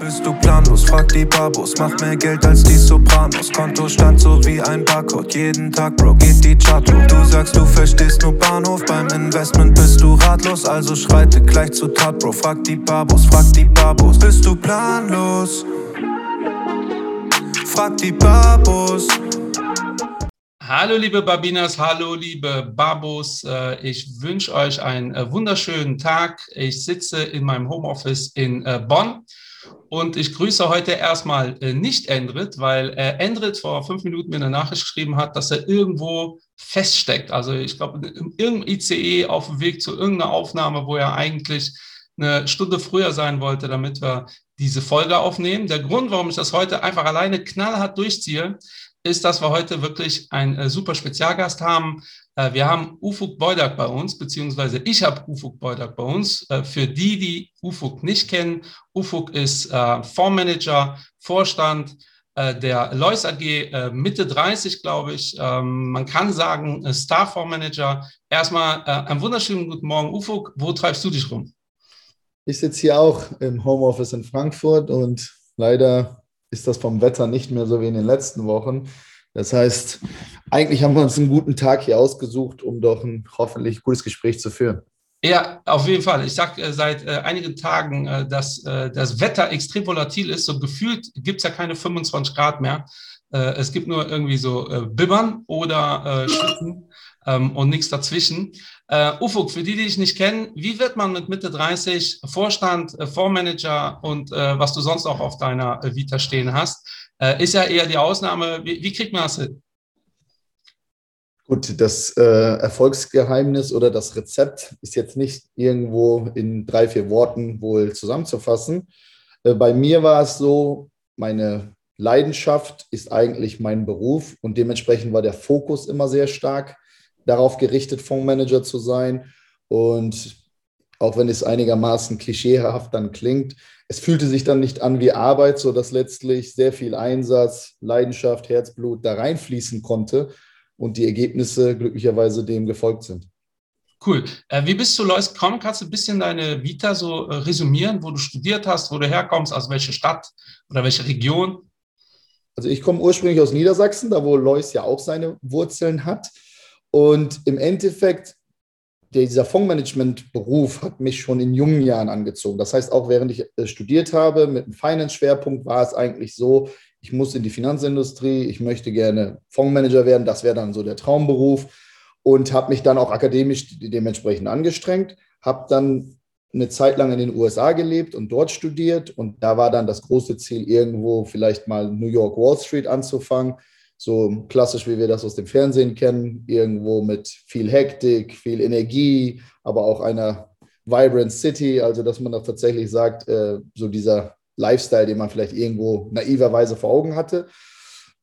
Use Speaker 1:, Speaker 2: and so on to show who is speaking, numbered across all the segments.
Speaker 1: Bist du planlos? Frag die Babos. Mach mehr Geld als die Sopranos. Kontostand so wie ein Barcode. Jeden Tag, Bro, geht die Chart hoch. Du sagst, du verstehst nur Bahnhof. Beim Investment bist du ratlos. Also schreite gleich zu Tat, Bro. Frag die Babos, frag die Babos. Bist du planlos? Frag die Babos.
Speaker 2: Hallo liebe Babinas, hallo liebe Babos. Äh, ich wünsche euch einen äh, wunderschönen Tag. Ich sitze in meinem Homeoffice in äh, Bonn und ich grüße heute erstmal nicht Endrit, weil Endrit vor fünf Minuten mir eine Nachricht geschrieben hat, dass er irgendwo feststeckt. Also ich glaube, in irgendeinem ICE auf dem Weg zu irgendeiner Aufnahme, wo er eigentlich eine Stunde früher sein wollte, damit wir diese Folge aufnehmen. Der Grund, warum ich das heute einfach alleine knallhart durchziehe, ist, dass wir heute wirklich einen äh, super Spezialgast haben. Äh, wir haben Ufuk Beudak bei uns, beziehungsweise ich habe Ufuk Beudak bei uns. Äh, für die, die Ufuk nicht kennen, Ufuk ist äh, Fondsmanager, Vorstand der Lois AG, Mitte 30, glaube ich. Ähm, man kann sagen, Star-Fondsmanager. Erstmal einen wunderschönen guten Morgen, Ufuk. Wo treibst du dich rum?
Speaker 3: Ich sitze hier auch im Homeoffice in Frankfurt und leider ist das vom Wetter nicht mehr so wie in den letzten Wochen. Das heißt, eigentlich haben wir uns einen guten Tag hier ausgesucht, um doch ein hoffentlich gutes Gespräch zu führen.
Speaker 2: Ja, auf jeden Fall. Ich sage äh, seit äh, einigen Tagen, äh, dass äh, das Wetter extrem volatil ist. So gefühlt gibt es ja keine 25 Grad mehr. Äh, es gibt nur irgendwie so äh, Bibbern oder Schütten ähm, und nichts dazwischen. Ufuk, für die, die dich nicht kennen, wie wird man mit Mitte 30 Vorstand, Fondsmanager und was du sonst auch auf deiner Vita stehen hast? Äh, ist ja eher die Ausnahme. Wie, wie kriegt man das hin?
Speaker 3: Gut, das äh, Erfolgsgeheimnis oder das Rezept ist jetzt nicht irgendwo in drei, vier Worten wohl zusammenzufassen. Äh, bei mir war es so, meine Leidenschaft ist eigentlich mein Beruf und dementsprechend war der Fokus immer sehr stark darauf gerichtet, Fondsmanager zu sein. Und auch wenn es einigermaßen klischeehaft dann klingt, es fühlte sich dann nicht an wie Arbeit, sodass letztlich sehr viel Einsatz, Leidenschaft, Herzblut da reinfließen konnte und die Ergebnisse glücklicherweise dem gefolgt sind.
Speaker 2: Cool. Äh, wie bist du Lois gekommen? Kannst du ein bisschen deine Vita so äh, resümieren, wo du studiert hast, wo du herkommst, aus welcher Stadt oder welche Region?
Speaker 3: Also ich komme ursprünglich aus Niedersachsen, da wo Lois ja auch seine Wurzeln hat. Und im Endeffekt, dieser Fondsmanagement-Beruf hat mich schon in jungen Jahren angezogen. Das heißt, auch während ich äh, studiert habe mit einem Finance-Schwerpunkt, war es eigentlich so, ich muss in die Finanzindustrie, ich möchte gerne Fondsmanager werden, das wäre dann so der Traumberuf und habe mich dann auch akademisch dementsprechend angestrengt, habe dann eine Zeit lang in den USA gelebt und dort studiert und da war dann das große Ziel, irgendwo vielleicht mal New York Wall Street anzufangen so klassisch, wie wir das aus dem Fernsehen kennen, irgendwo mit viel Hektik, viel Energie, aber auch einer vibrant City, also dass man da tatsächlich sagt, äh, so dieser Lifestyle, den man vielleicht irgendwo naiverweise vor Augen hatte.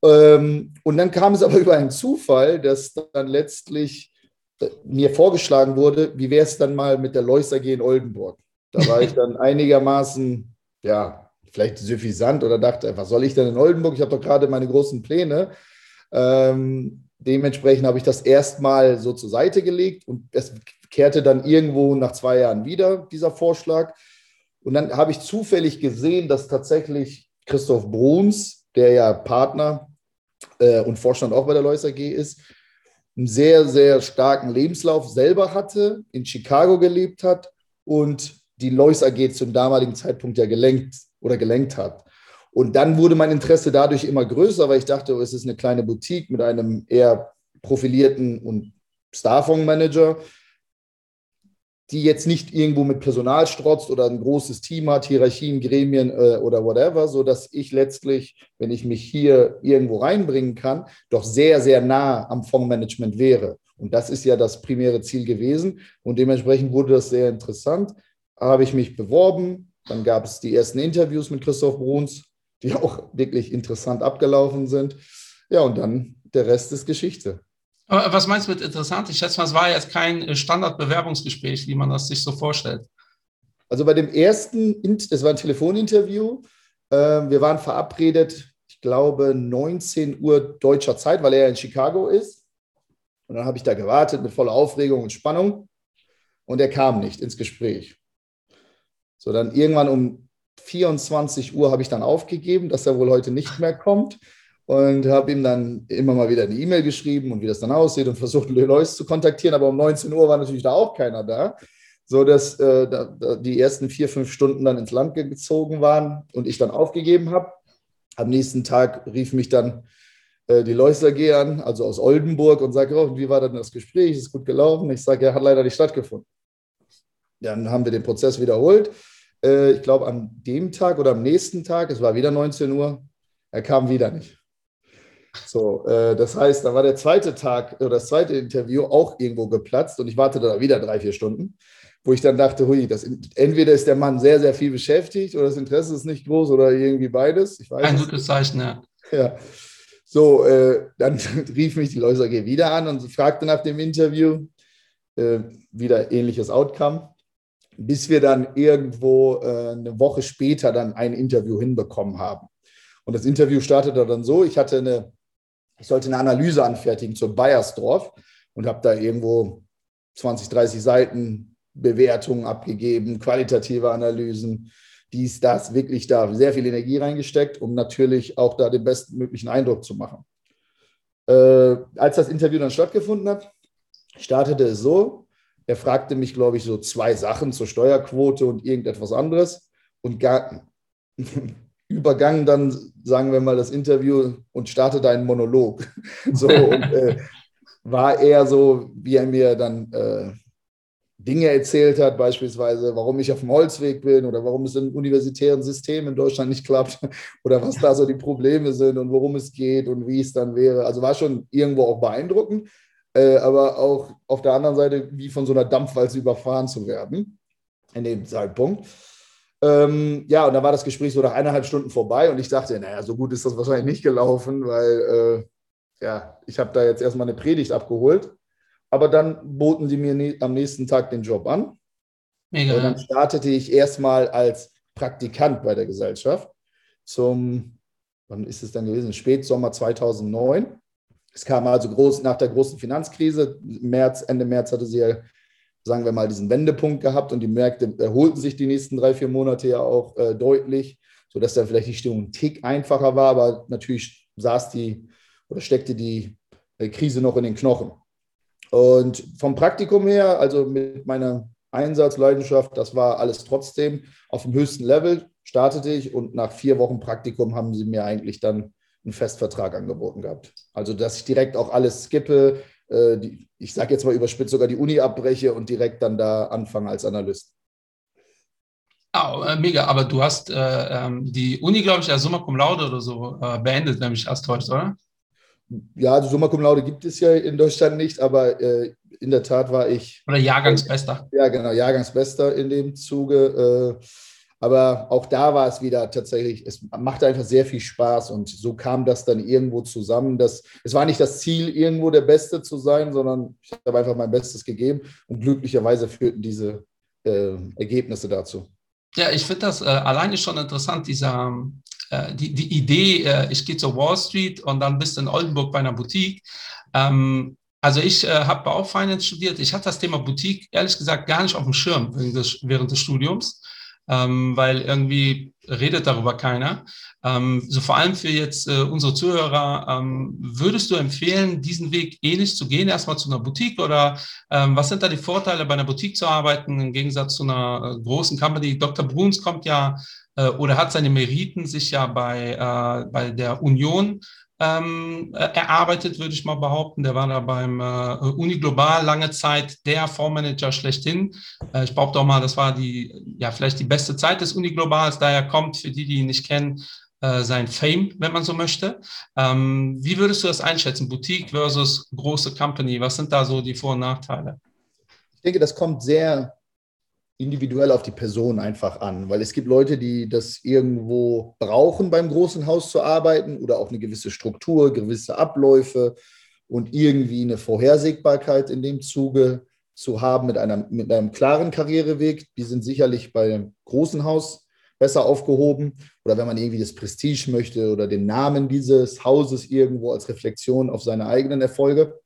Speaker 3: Ähm, und dann kam es aber über einen Zufall, dass dann letztlich äh, mir vorgeschlagen wurde, wie wäre es dann mal mit der Lois AG in Oldenburg? Da war ich dann einigermaßen, ja, vielleicht suffisant oder dachte, was soll ich denn in Oldenburg? Ich habe doch gerade meine großen Pläne. Ähm, dementsprechend habe ich das erstmal so zur Seite gelegt und es kehrte dann irgendwo nach zwei Jahren wieder, dieser Vorschlag. Und dann habe ich zufällig gesehen, dass tatsächlich Christoph Bruns, der ja Partner äh, und Vorstand auch bei der Lois AG ist, einen sehr, sehr starken Lebenslauf selber hatte, in Chicago gelebt hat und die Lois AG zum damaligen Zeitpunkt ja gelenkt oder gelenkt hat. Und dann wurde mein Interesse dadurch immer größer, weil ich dachte, oh, es ist eine kleine Boutique mit einem eher profilierten und Starfonds-Manager, die jetzt nicht irgendwo mit Personal strotzt oder ein großes Team hat, Hierarchien, Gremien äh, oder whatever, sodass ich letztlich, wenn ich mich hier irgendwo reinbringen kann, doch sehr, sehr nah am Fondsmanagement wäre. Und das ist ja das primäre Ziel gewesen. Und dementsprechend wurde das sehr interessant. Habe ich mich beworben, dann gab es die ersten Interviews mit Christoph Bruns, die auch wirklich interessant abgelaufen sind. Ja, und dann der Rest ist Geschichte.
Speaker 2: Aber was meinst du mit interessant? Ich schätze mal, es war jetzt kein Standardbewerbungsgespräch, wie man das sich so vorstellt.
Speaker 3: Also bei dem ersten, das war ein Telefoninterview. Ähm, wir waren verabredet, ich glaube, 19 Uhr deutscher Zeit, weil er in Chicago ist. Und dann habe ich da gewartet mit voller Aufregung und Spannung. Und er kam nicht ins Gespräch. So, dann irgendwann um 24 Uhr habe ich dann aufgegeben, dass er wohl heute nicht mehr kommt und habe ihm dann immer mal wieder eine E-Mail geschrieben und wie das dann aussieht und versucht, Leute zu kontaktieren. Aber um 19 Uhr war natürlich da auch keiner da, so dass äh, da, die ersten vier, fünf Stunden dann ins Land gezogen waren und ich dann aufgegeben habe. Am nächsten Tag rief mich dann äh, die Leusler AG an, also aus Oldenburg, und sagte, oh, wie war denn das Gespräch? Ist gut gelaufen? Ich sage, er hat leider nicht stattgefunden. Dann haben wir den Prozess wiederholt. Äh, ich glaube, an dem Tag oder am nächsten Tag, es war wieder 19 Uhr, er kam wieder nicht. So, äh, das heißt, da war der zweite Tag oder das zweite Interview auch irgendwo geplatzt und ich wartete da wieder drei, vier Stunden, wo ich dann dachte, hui, das, entweder ist der Mann sehr, sehr viel beschäftigt oder das Interesse ist nicht groß oder irgendwie beides.
Speaker 2: Ein gutes Zeichen, ja.
Speaker 3: Ja. So, äh, dann rief mich die Läuser AG wieder an und fragte nach dem Interview. Äh, wieder ähnliches Outcome bis wir dann irgendwo äh, eine Woche später dann ein Interview hinbekommen haben. Und das Interview startete dann so, ich hatte eine, ich sollte eine Analyse anfertigen zur Bayersdorf und habe da irgendwo 20, 30 Seiten Bewertungen abgegeben, qualitative Analysen, dies, das, wirklich da sehr viel Energie reingesteckt, um natürlich auch da den bestmöglichen Eindruck zu machen. Äh, als das Interview dann stattgefunden hat, startete es so, er fragte mich, glaube ich, so zwei Sachen zur Steuerquote und irgendetwas anderes und gar, übergang dann, sagen wir mal, das Interview und startete einen Monolog. So, und, äh, war eher so, wie er mir dann äh, Dinge erzählt hat, beispielsweise, warum ich auf dem Holzweg bin oder warum es im universitären System in Deutschland nicht klappt oder was da so die Probleme sind und worum es geht und wie es dann wäre. Also war schon irgendwo auch beeindruckend äh, aber auch auf der anderen Seite wie von so einer Dampfwalze überfahren zu werden in dem Zeitpunkt. Ähm, ja, und da war das Gespräch so nach eineinhalb Stunden vorbei und ich dachte, naja, so gut ist das wahrscheinlich nicht gelaufen, weil äh, ja, ich habe da jetzt erstmal eine Predigt abgeholt. Aber dann boten sie mir ne am nächsten Tag den Job an. Mega. Und dann startete ich erstmal als Praktikant bei der Gesellschaft zum, wann ist es dann gewesen? Spätsommer 2009. Es kam also groß nach der großen Finanzkrise. März, Ende März hatte sie ja, sagen wir mal, diesen Wendepunkt gehabt und die Märkte erholten sich die nächsten drei, vier Monate ja auch äh, deutlich, sodass dann vielleicht die Stimmung ein Tick einfacher war, aber natürlich saß die oder steckte die äh, Krise noch in den Knochen. Und vom Praktikum her, also mit meiner Einsatzleidenschaft, das war alles trotzdem auf dem höchsten Level, startete ich und nach vier Wochen Praktikum haben sie mir eigentlich dann einen Festvertrag angeboten gehabt. Also, dass ich direkt auch alles skippe, äh, die, ich sage jetzt mal überspitzt, sogar die Uni abbreche und direkt dann da anfange als Analyst.
Speaker 2: Oh, äh, mega, aber du hast äh, ähm, die Uni, glaube ich, ja Summa Cum Laude oder so äh, beendet, wenn mich erst täuscht, oder?
Speaker 3: Ja, also Summa Cum Laude gibt es ja in Deutschland nicht, aber äh, in der Tat war ich.
Speaker 2: Oder Jahrgangsbester.
Speaker 3: Ja, genau, Jahrgangsbester in dem Zuge. Aber auch da war es wieder tatsächlich, es macht einfach sehr viel Spaß und so kam das dann irgendwo zusammen. Dass, es war nicht das Ziel, irgendwo der Beste zu sein, sondern ich habe einfach mein Bestes gegeben und glücklicherweise führten diese äh, Ergebnisse dazu.
Speaker 2: Ja, ich finde das äh, alleine schon interessant, dieser, äh, die, die Idee, äh, ich gehe zur Wall Street und dann bist du in Oldenburg bei einer Boutique. Ähm, also ich äh, habe Baufinance studiert. Ich hatte das Thema Boutique ehrlich gesagt gar nicht auf dem Schirm des, während des Studiums ähm, weil irgendwie redet darüber keiner. Ähm, so vor allem für jetzt äh, unsere Zuhörer, ähm, würdest du empfehlen, diesen Weg ähnlich zu gehen, erstmal zu einer Boutique oder ähm, was sind da die Vorteile, bei einer Boutique zu arbeiten im Gegensatz zu einer äh, großen Company? Dr. Bruns kommt ja äh, oder hat seine Meriten sich ja bei, äh, bei der Union ähm, äh, erarbeitet, würde ich mal behaupten. Der war da beim äh, Uni Global lange Zeit der Fondsmanager schlechthin. Äh, ich behaupte auch mal, das war die, ja, vielleicht die beste Zeit des Uni Globals. Daher kommt, für die, die ihn nicht kennen, äh, sein Fame, wenn man so möchte. Ähm, wie würdest du das einschätzen? Boutique versus große Company? Was sind da so die Vor- und Nachteile?
Speaker 3: Ich denke, das kommt sehr individuell auf die Person einfach an, weil es gibt Leute, die das irgendwo brauchen, beim großen Haus zu arbeiten oder auch eine gewisse Struktur, gewisse Abläufe und irgendwie eine Vorhersehbarkeit in dem Zuge zu haben mit, einer, mit einem klaren Karriereweg. Die sind sicherlich beim großen Haus besser aufgehoben. Oder wenn man irgendwie das Prestige möchte oder den Namen dieses Hauses irgendwo als Reflexion auf seine eigenen Erfolge.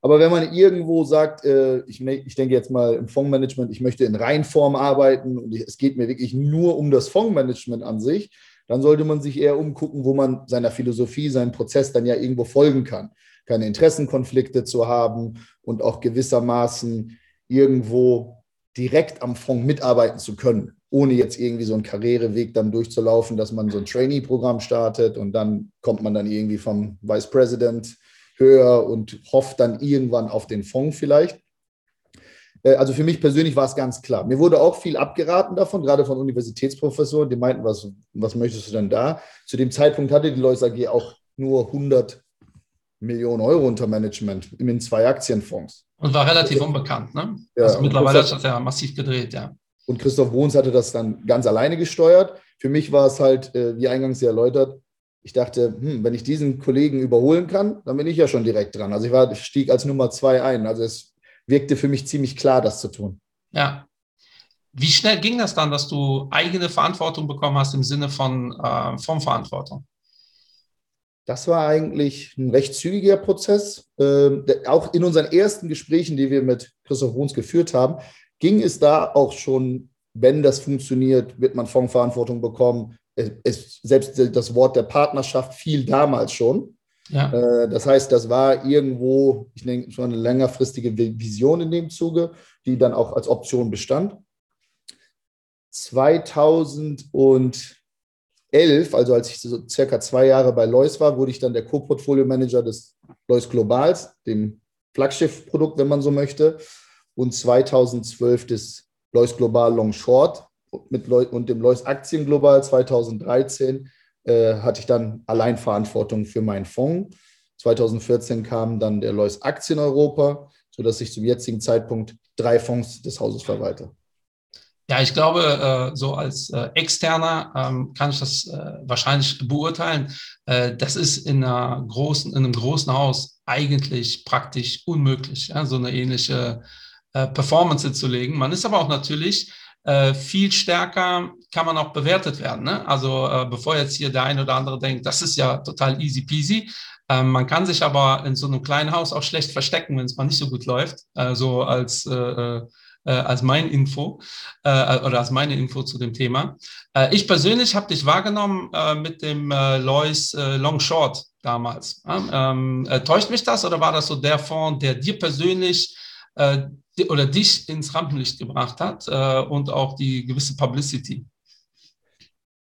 Speaker 3: Aber wenn man irgendwo sagt, äh, ich, ich, denke jetzt mal im Fondsmanagement, ich möchte in Reinform arbeiten und es geht mir wirklich nur um das Fondsmanagement an sich, dann sollte man sich eher umgucken, wo man seiner Philosophie, seinen Prozess dann ja irgendwo folgen kann. Keine Interessenkonflikte zu haben und auch gewissermaßen irgendwo direkt am Fonds mitarbeiten zu können, ohne jetzt irgendwie so einen Karriereweg dann durchzulaufen, dass man so ein Trainee-Programm startet und dann kommt man dann irgendwie vom Vice President höher und hofft dann irgendwann auf den Fonds vielleicht. Äh, also für mich persönlich war es ganz klar. Mir wurde auch viel abgeraten davon, gerade von Universitätsprofessoren, die meinten, was, was möchtest du denn da? Zu dem Zeitpunkt hatte die Lois AG auch nur 100 Millionen Euro unter Management in zwei Aktienfonds.
Speaker 2: Und war relativ unbekannt, ne? Ja, also mittlerweile hat das ja massiv gedreht, ja.
Speaker 3: Und Christoph Bohns hatte das dann ganz alleine gesteuert. Für mich war es halt, äh, wie eingangs erläutert, ich dachte, hm, wenn ich diesen Kollegen überholen kann, dann bin ich ja schon direkt dran. Also ich war, stieg als Nummer zwei ein. Also es wirkte für mich ziemlich klar, das zu tun.
Speaker 2: Ja. Wie schnell ging das dann, dass du eigene Verantwortung bekommen hast im Sinne von äh, Formverantwortung?
Speaker 3: Das war eigentlich ein recht zügiger Prozess. Ähm, auch in unseren ersten Gesprächen, die wir mit Christoph Bruns geführt haben, ging es da auch schon, wenn das funktioniert, wird man Fondsverantwortung bekommen. Es, selbst das Wort der Partnerschaft fiel damals schon. Ja. Äh, das heißt, das war irgendwo, ich denke, schon eine längerfristige Vision in dem Zuge, die dann auch als Option bestand. 2011, also als ich so circa zwei Jahre bei Lois war, wurde ich dann der Co-Portfolio-Manager des Lois Globals, dem Flaggschiff-Produkt, wenn man so möchte, und 2012 des Lois Global Long Short mit Lois, und dem Lois Aktien Global 2013 äh, hatte ich dann Alleinverantwortung für meinen Fonds. 2014 kam dann der Lois Aktien Europa, sodass ich zum jetzigen Zeitpunkt drei Fonds des Hauses verwalte.
Speaker 2: Ja, ich glaube, äh, so als äh, Externer ähm, kann ich das wahrscheinlich beurteilen. Das ist in, einer großen, in einem großen Haus eigentlich praktisch unmöglich, so eine ähnliche Performance zu legen. Man ist aber auch natürlich äh, viel stärker kann man auch bewertet werden. Ne? Also äh, bevor jetzt hier der eine oder andere denkt, das ist ja total easy peasy. Ähm, man kann sich aber in so einem kleinen Haus auch schlecht verstecken, wenn es mal nicht so gut läuft. Äh, so als äh, äh, als mein Info äh, oder als meine Info zu dem Thema. Äh, ich persönlich habe dich wahrgenommen äh, mit dem Lois Long Short damals. Ähm, täuscht mich das oder war das so der Fonds, der dir persönlich oder dich ins Rampenlicht gebracht hat äh, und auch die gewisse Publicity.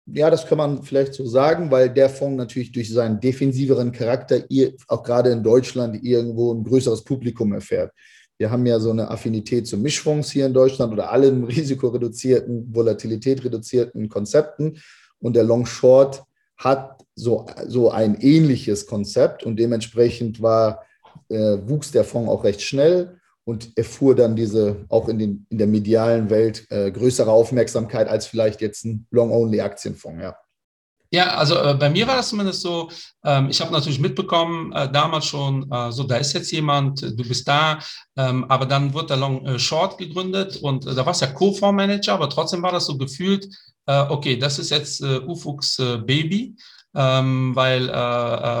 Speaker 3: Ja, das kann man vielleicht so sagen, weil der Fonds natürlich durch seinen defensiveren Charakter auch gerade in Deutschland irgendwo ein größeres Publikum erfährt. Wir haben ja so eine Affinität zu Mischfonds hier in Deutschland oder allen risikoreduzierten, volatilität-reduzierten Konzepten. Und der Long Short hat so, so ein ähnliches Konzept und dementsprechend war, äh, wuchs der Fonds auch recht schnell und erfuhr dann diese auch in, den, in der medialen Welt äh, größere Aufmerksamkeit als vielleicht jetzt ein Long-Only-Aktienfonds, ja.
Speaker 2: Ja, also äh, bei mir war das zumindest so, ähm, ich habe natürlich mitbekommen, äh, damals schon, äh, so da ist jetzt jemand, du bist da, ähm, aber dann wurde der Long äh, Short gegründet und äh, da war es ja Co-Fonds-Manager, aber trotzdem war das so gefühlt, äh, okay, das ist jetzt Ufuchs Baby ähm, weil äh,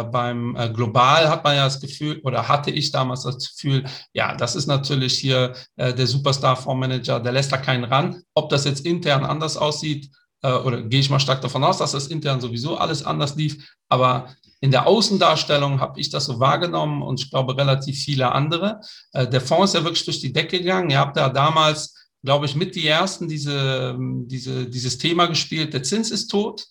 Speaker 2: äh, beim äh, Global hat man ja das Gefühl, oder hatte ich damals das Gefühl, ja, das ist natürlich hier äh, der Superstar-Fondsmanager, der lässt da keinen ran. Ob das jetzt intern anders aussieht, äh, oder gehe ich mal stark davon aus, dass das intern sowieso alles anders lief, aber in der Außendarstellung habe ich das so wahrgenommen und ich glaube relativ viele andere. Äh, der Fonds ist ja wirklich durch die Decke gegangen. Ihr habt ja damals, glaube ich, mit die ersten diese, diese, dieses Thema gespielt, der Zins ist tot.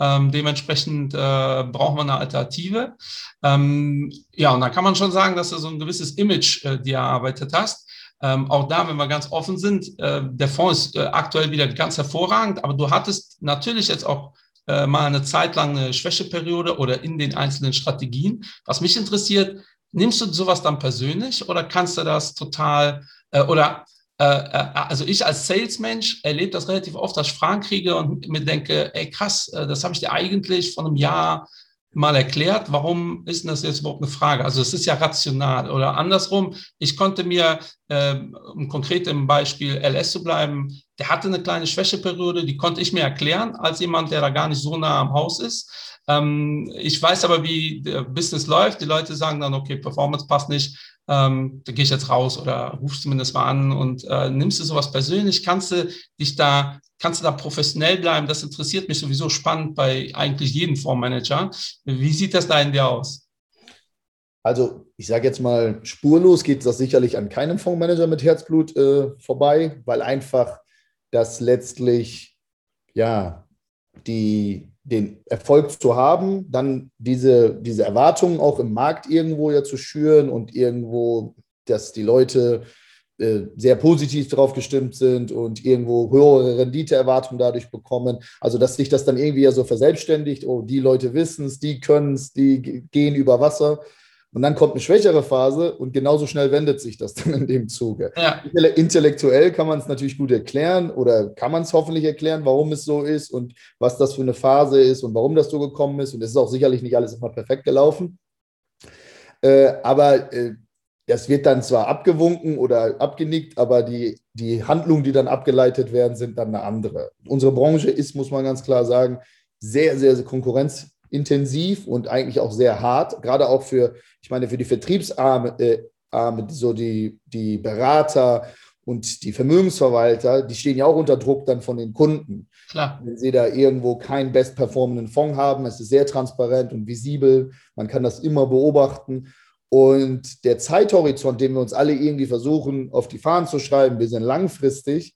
Speaker 2: Ähm, dementsprechend äh, braucht man eine Alternative. Ähm, ja, und da kann man schon sagen, dass du so ein gewisses Image äh, dir erarbeitet hast. Ähm, auch da, wenn wir ganz offen sind, äh, der Fonds ist äh, aktuell wieder ganz hervorragend, aber du hattest natürlich jetzt auch äh, mal eine Zeit lang eine Schwächeperiode oder in den einzelnen Strategien. Was mich interessiert, nimmst du sowas dann persönlich oder kannst du das total äh, oder also ich als Salesmensch erlebe das relativ oft, dass ich Fragen kriege und mir denke, ey krass, äh, das habe ich dir eigentlich vor einem Jahr mal erklärt, warum ist denn das jetzt überhaupt eine Frage? Also es ist ja rational oder andersrum. Ich konnte mir, äh, um konkret im Beispiel LS zu bleiben, der hatte eine kleine Schwächeperiode, die konnte ich mir erklären als jemand, der da gar nicht so nah am Haus ist. Ähm, ich weiß aber, wie der Business läuft. Die Leute sagen dann, okay, Performance passt nicht, ähm, da gehe ich jetzt raus oder rufst zumindest mal an und äh, nimmst du sowas persönlich? Kannst du dich da, kannst du da professionell bleiben? Das interessiert mich sowieso spannend bei eigentlich jedem Fondsmanager. Wie sieht das da in dir aus?
Speaker 3: Also ich sage jetzt mal, spurlos geht das sicherlich an keinem Fondsmanager mit Herzblut äh, vorbei, weil einfach das letztlich ja die den Erfolg zu haben, dann diese, diese Erwartungen auch im Markt irgendwo ja zu schüren und irgendwo, dass die Leute äh, sehr positiv drauf gestimmt sind und irgendwo höhere Renditeerwartungen dadurch bekommen. Also, dass sich das dann irgendwie ja so verselbstständigt, oh, die Leute wissen es, die können es, die gehen über Wasser. Und dann kommt eine schwächere Phase und genauso schnell wendet sich das dann in dem Zuge. Ja. Intellektuell kann man es natürlich gut erklären oder kann man es hoffentlich erklären, warum es so ist und was das für eine Phase ist und warum das so gekommen ist. Und es ist auch sicherlich nicht alles immer perfekt gelaufen. Äh, aber äh, das wird dann zwar abgewunken oder abgenickt, aber die, die Handlungen, die dann abgeleitet werden, sind dann eine andere. Unsere Branche ist, muss man ganz klar sagen, sehr, sehr, sehr konkurrenz intensiv und eigentlich auch sehr hart, gerade auch für, ich meine, für die Vertriebsarme, äh, Arme, so die, die Berater und die Vermögensverwalter, die stehen ja auch unter Druck dann von den Kunden. Klar. Wenn sie da irgendwo keinen best performenden Fonds haben, es ist sehr transparent und visibel, man kann das immer beobachten. Und der Zeithorizont, den wir uns alle irgendwie versuchen, auf die Fahnen zu schreiben, wir sind langfristig,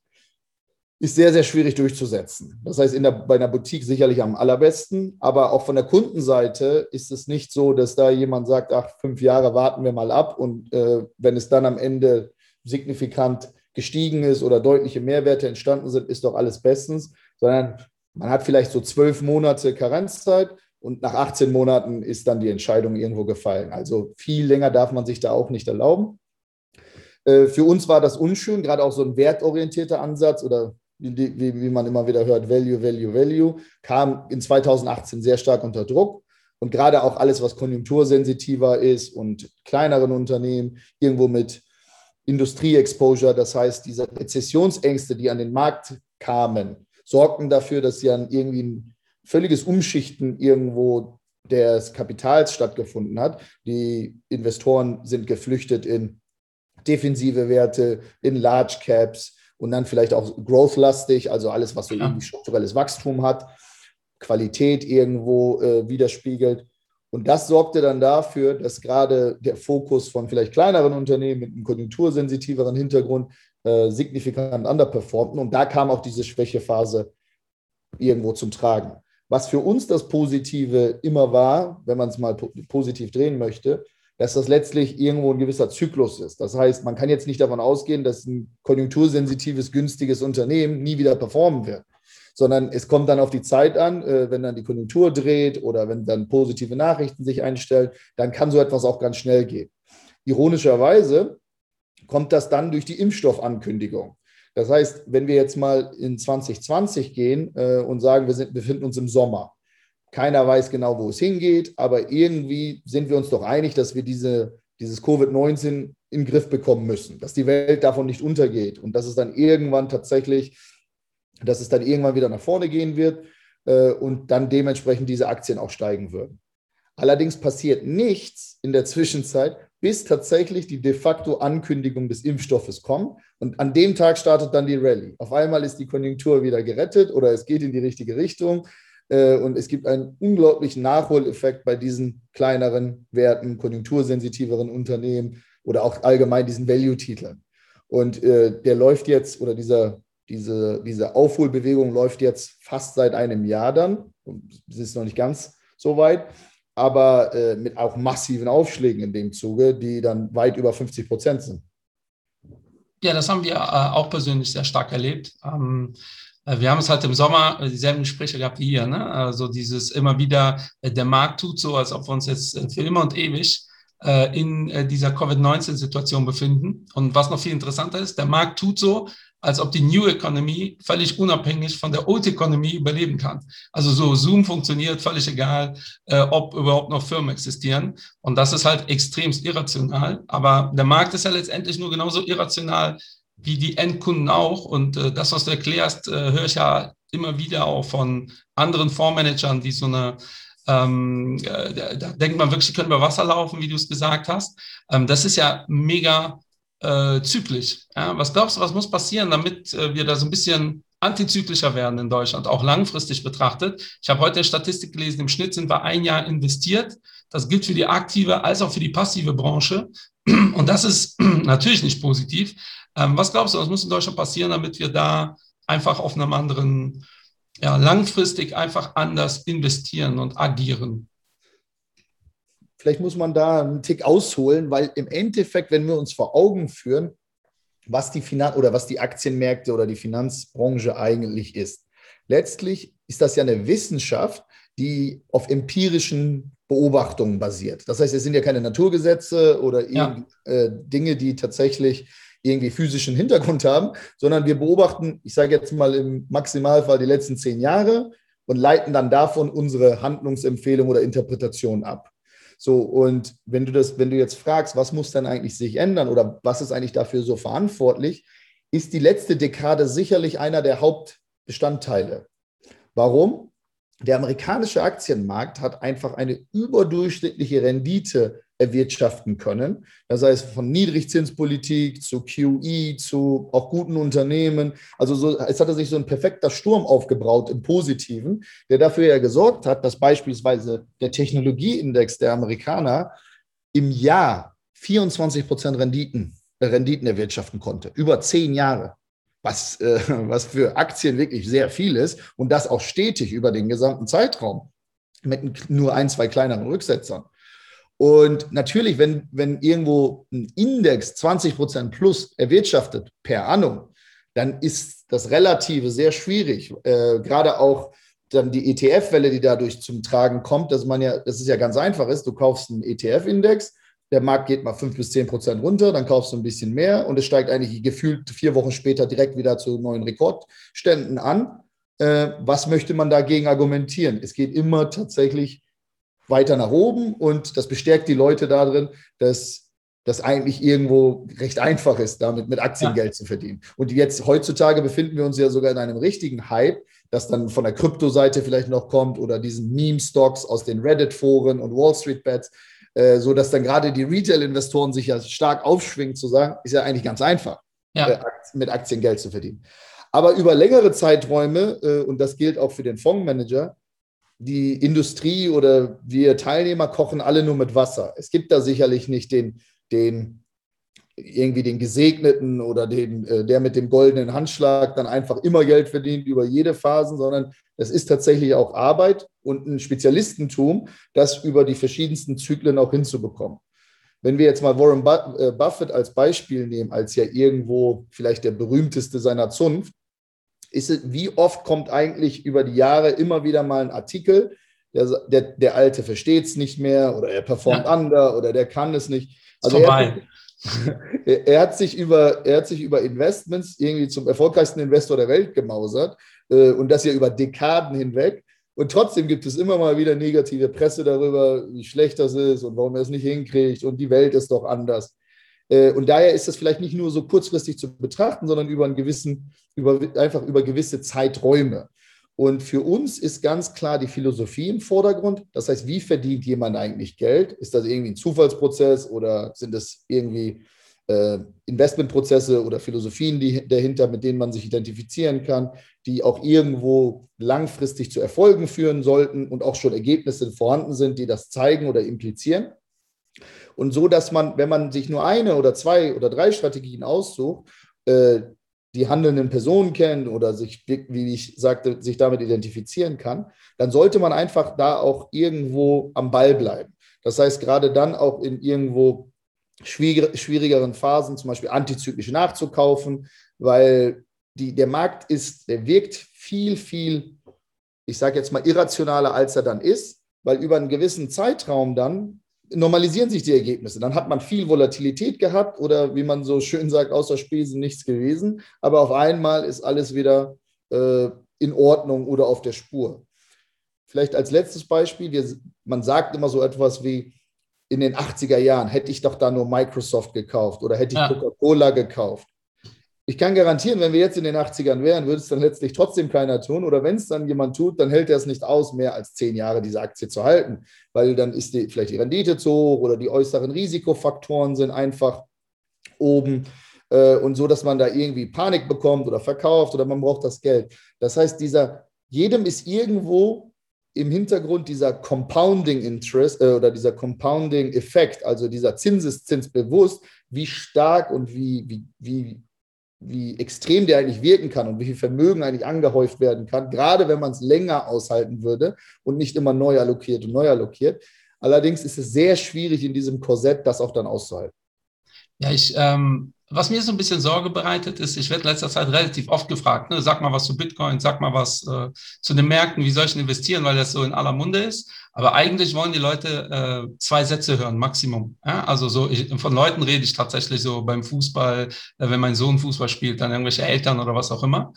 Speaker 3: ist sehr, sehr schwierig durchzusetzen. Das heißt, in der, bei einer Boutique sicherlich am allerbesten, aber auch von der Kundenseite ist es nicht so, dass da jemand sagt, ach, fünf Jahre warten wir mal ab und äh, wenn es dann am Ende signifikant gestiegen ist oder deutliche Mehrwerte entstanden sind, ist doch alles bestens, sondern man hat vielleicht so zwölf Monate Karenzzeit und nach 18 Monaten ist dann die Entscheidung irgendwo gefallen. Also viel länger darf man sich da auch nicht erlauben. Äh, für uns war das unschön, gerade auch so ein wertorientierter Ansatz oder wie, wie, man immer wieder hört, Value, Value, Value, kam in 2018 sehr stark unter Druck. Und gerade auch alles, was konjunktursensitiver ist und kleineren Unternehmen, irgendwo mit Industrie-Exposure, das heißt, diese Rezessionsängste, die an den Markt kamen, sorgten dafür, dass ja irgendwie ein völliges Umschichten irgendwo des Kapitals stattgefunden hat. Die Investoren sind geflüchtet in defensive Werte, in Large Caps, und dann vielleicht auch growth-lastig, also alles, was so ja. irgendwie strukturelles Wachstum hat, Qualität irgendwo äh, widerspiegelt. Und das sorgte dann dafür, dass gerade der Fokus von vielleicht kleineren Unternehmen mit einem konjunktursensitiveren Hintergrund äh, signifikant underperformten. Und da kam auch diese Schwächephase irgendwo zum Tragen. Was für uns das Positive immer war, wenn man es mal positiv drehen möchte, dass das letztlich irgendwo ein gewisser Zyklus ist. Das heißt, man kann jetzt nicht davon ausgehen, dass ein konjunktursensitives, günstiges Unternehmen nie wieder performen wird, sondern es kommt dann auf die Zeit an, äh, wenn dann die Konjunktur dreht oder wenn dann positive Nachrichten sich einstellen, dann kann so etwas auch ganz schnell gehen. Ironischerweise kommt das dann durch die Impfstoffankündigung. Das heißt, wenn wir jetzt mal in 2020 gehen äh, und sagen, wir sind, befinden uns im Sommer, keiner weiß genau, wo es hingeht, aber irgendwie sind wir uns doch einig, dass wir diese, dieses Covid-19 in den Griff bekommen müssen, dass die Welt davon nicht untergeht und dass es dann irgendwann tatsächlich, dass es dann irgendwann wieder nach vorne gehen wird äh, und dann dementsprechend diese Aktien auch steigen würden. Allerdings passiert nichts in der Zwischenzeit, bis tatsächlich die de facto Ankündigung des Impfstoffes kommt. Und an dem Tag startet dann die Rallye. Auf einmal ist die Konjunktur wieder gerettet oder es geht in die richtige Richtung. Äh, und es gibt einen unglaublichen Nachholeffekt bei diesen kleineren Werten, konjunktursensitiveren Unternehmen oder auch allgemein diesen Value-Titeln. Und äh, der läuft jetzt, oder dieser, diese, diese Aufholbewegung läuft jetzt fast seit einem Jahr dann. Es ist noch nicht ganz so weit, aber äh, mit auch massiven Aufschlägen in dem Zuge, die dann weit über 50 Prozent sind.
Speaker 2: Ja, das haben wir auch persönlich sehr stark erlebt. Ähm, äh, wir haben es halt im Sommer äh, dieselben Gespräche gehabt wie hier. Ne? Also dieses immer wieder, äh, der Markt tut so, als ob wir uns jetzt für immer und ewig in dieser Covid-19-Situation befinden. Und was noch viel interessanter ist, der Markt tut so, als ob die New Economy völlig unabhängig von der Old Economy überleben kann. Also so Zoom funktioniert, völlig egal, äh, ob überhaupt noch Firmen existieren. Und das ist halt extremst irrational. Aber der Markt ist ja letztendlich nur genauso irrational wie die Endkunden auch. Und äh, das, was du erklärst, äh, höre ich ja immer wieder auch von anderen Fondsmanagern, die so eine ähm, äh, da denkt man wirklich, sie können über Wasser laufen, wie du es gesagt hast. Ähm, das ist ja mega äh, zyklisch. Ja? Was glaubst du, was muss passieren, damit äh, wir da so ein bisschen antizyklischer werden in Deutschland, auch langfristig betrachtet? Ich habe heute eine Statistik gelesen, im Schnitt sind wir ein Jahr investiert. Das gilt für die aktive als auch für die passive Branche. Und das ist natürlich nicht positiv. Ähm, was glaubst du, was muss in Deutschland passieren, damit wir da einfach auf einem anderen, ja, langfristig einfach anders investieren und agieren?
Speaker 3: Vielleicht muss man da einen Tick ausholen, weil im Endeffekt, wenn wir uns vor Augen führen, was die Finan oder was die Aktienmärkte oder die Finanzbranche eigentlich ist. Letztlich ist das ja eine Wissenschaft, die auf empirischen Beobachtungen basiert. Das heißt, es sind ja keine Naturgesetze oder ja. äh, Dinge, die tatsächlich irgendwie physischen Hintergrund haben, sondern wir beobachten, ich sage jetzt mal im Maximalfall die letzten zehn Jahre und leiten dann davon unsere Handlungsempfehlung oder Interpretation ab. So, und wenn du das, wenn du jetzt fragst, was muss dann eigentlich sich ändern oder was ist eigentlich dafür so verantwortlich, ist die letzte Dekade sicherlich einer der Hauptbestandteile. Warum? Der amerikanische Aktienmarkt hat einfach eine überdurchschnittliche Rendite erwirtschaften können. Das heißt, von Niedrigzinspolitik zu QE, zu auch guten Unternehmen. Also so, es hatte sich so ein perfekter Sturm aufgebraut im Positiven, der dafür ja gesorgt hat, dass beispielsweise der Technologieindex der Amerikaner im Jahr 24 Prozent Renditen, äh, Renditen erwirtschaften konnte, über zehn Jahre. Was, äh, was für Aktien wirklich sehr viel ist und das auch stetig über den gesamten Zeitraum mit nur ein, zwei kleineren Rücksetzern. Und natürlich, wenn, wenn irgendwo ein Index 20 Prozent plus erwirtschaftet per annum, dann ist das Relative sehr schwierig. Äh, gerade auch dann die ETF-Welle, die dadurch zum Tragen kommt, dass man ja, das ist ja ganz einfach ist, du kaufst einen ETF-Index, der Markt geht mal 5 bis 10 Prozent runter, dann kaufst du ein bisschen mehr und es steigt eigentlich gefühlt vier Wochen später direkt wieder zu neuen Rekordständen an. Äh, was möchte man dagegen argumentieren? Es geht immer tatsächlich weiter nach oben und das bestärkt die Leute darin, dass das eigentlich irgendwo recht einfach ist, damit mit Aktien ja. Geld zu verdienen. Und jetzt heutzutage befinden wir uns ja sogar in einem richtigen Hype, das dann von der Kryptoseite vielleicht noch kommt oder diesen Meme-Stocks aus den Reddit-Foren und Wall Street-Bets, äh, so dass dann gerade die Retail-Investoren sich ja stark aufschwingen zu sagen, ist ja eigentlich ganz einfach, ja. äh, mit Aktien Geld zu verdienen. Aber über längere Zeiträume, äh, und das gilt auch für den Fondsmanager, die Industrie oder wir Teilnehmer kochen alle nur mit Wasser. Es gibt da sicherlich nicht den, den irgendwie den Gesegneten oder den, äh, der mit dem goldenen Handschlag dann einfach immer Geld verdient über jede Phase, sondern es ist tatsächlich auch Arbeit und ein Spezialistentum, das über die verschiedensten Zyklen auch hinzubekommen. Wenn wir jetzt mal Warren äh, Buffett als Beispiel nehmen, als ja irgendwo vielleicht der berühmteste seiner Zunft, ist es, wie oft kommt eigentlich über die Jahre immer wieder mal ein Artikel, der, der, der Alte versteht es nicht mehr oder er performt ja. anders oder der kann es nicht.
Speaker 2: Also vorbei.
Speaker 3: Er, er, hat sich über, er hat sich über Investments irgendwie zum erfolgreichsten Investor der Welt gemausert äh, und das ja über Dekaden hinweg. Und trotzdem gibt es immer mal wieder negative Presse darüber, wie schlecht das ist und warum er es nicht hinkriegt und die Welt ist doch anders. Äh, und daher ist das vielleicht nicht nur so kurzfristig zu betrachten, sondern über einen gewissen, über, einfach über gewisse Zeiträume. Und für uns ist ganz klar die Philosophie im Vordergrund. Das heißt, wie verdient jemand eigentlich Geld? Ist das irgendwie ein Zufallsprozess oder sind das irgendwie äh, Investmentprozesse oder Philosophien die, dahinter, mit denen man sich identifizieren kann, die auch irgendwo langfristig zu Erfolgen führen sollten und auch schon Ergebnisse vorhanden sind, die das zeigen oder implizieren? Und so, dass man, wenn man sich nur eine oder zwei oder drei Strategien aussucht, äh, die handelnden Personen kennt oder sich, wie ich sagte, sich damit identifizieren kann, dann sollte man einfach da auch irgendwo am Ball bleiben. Das heißt, gerade dann auch in irgendwo schwierigeren Phasen, zum Beispiel antizyklisch nachzukaufen, weil die, der Markt ist, der wirkt viel, viel, ich sage jetzt mal, irrationaler, als er dann ist, weil über einen gewissen Zeitraum dann normalisieren sich die Ergebnisse. Dann hat man viel Volatilität gehabt oder wie man so schön sagt, außer Spesen nichts gewesen. Aber auf einmal ist alles wieder äh, in Ordnung oder auf der Spur. Vielleicht als letztes Beispiel, wir, man sagt immer so etwas wie, in den 80er Jahren hätte ich doch da nur Microsoft gekauft oder hätte ich ja. Coca-Cola gekauft. Ich kann garantieren, wenn wir jetzt in den 80ern wären, würde es dann letztlich trotzdem keiner tun. Oder wenn es dann jemand tut, dann hält er es nicht aus, mehr als zehn Jahre diese Aktie zu halten, weil dann ist die, vielleicht die Rendite zu hoch oder die äußeren Risikofaktoren sind einfach oben äh, und so, dass man da irgendwie Panik bekommt oder verkauft oder man braucht das Geld. Das heißt, dieser, jedem ist irgendwo im Hintergrund dieser Compounding Interest äh, oder dieser Compounding Effekt, also dieser Zinseszins bewusst, wie stark und wie, wie, wie, wie extrem der eigentlich wirken kann und wie viel Vermögen eigentlich angehäuft werden kann, gerade wenn man es länger aushalten würde und nicht immer neu allokiert und neu allokiert. Allerdings ist es sehr schwierig in diesem Korsett, das auch dann auszuhalten.
Speaker 2: Ja, ich ähm, was mir so ein bisschen Sorge bereitet, ist, ich werde letzter Zeit relativ oft gefragt, ne, sag mal was zu Bitcoin, sag mal was äh, zu den Märkten, wie soll ich investieren, weil das so in aller Munde ist. Aber eigentlich wollen die Leute äh, zwei Sätze hören, Maximum. Ja? Also so ich, von Leuten rede ich tatsächlich so beim Fußball, äh, wenn mein Sohn Fußball spielt, dann irgendwelche Eltern oder was auch immer.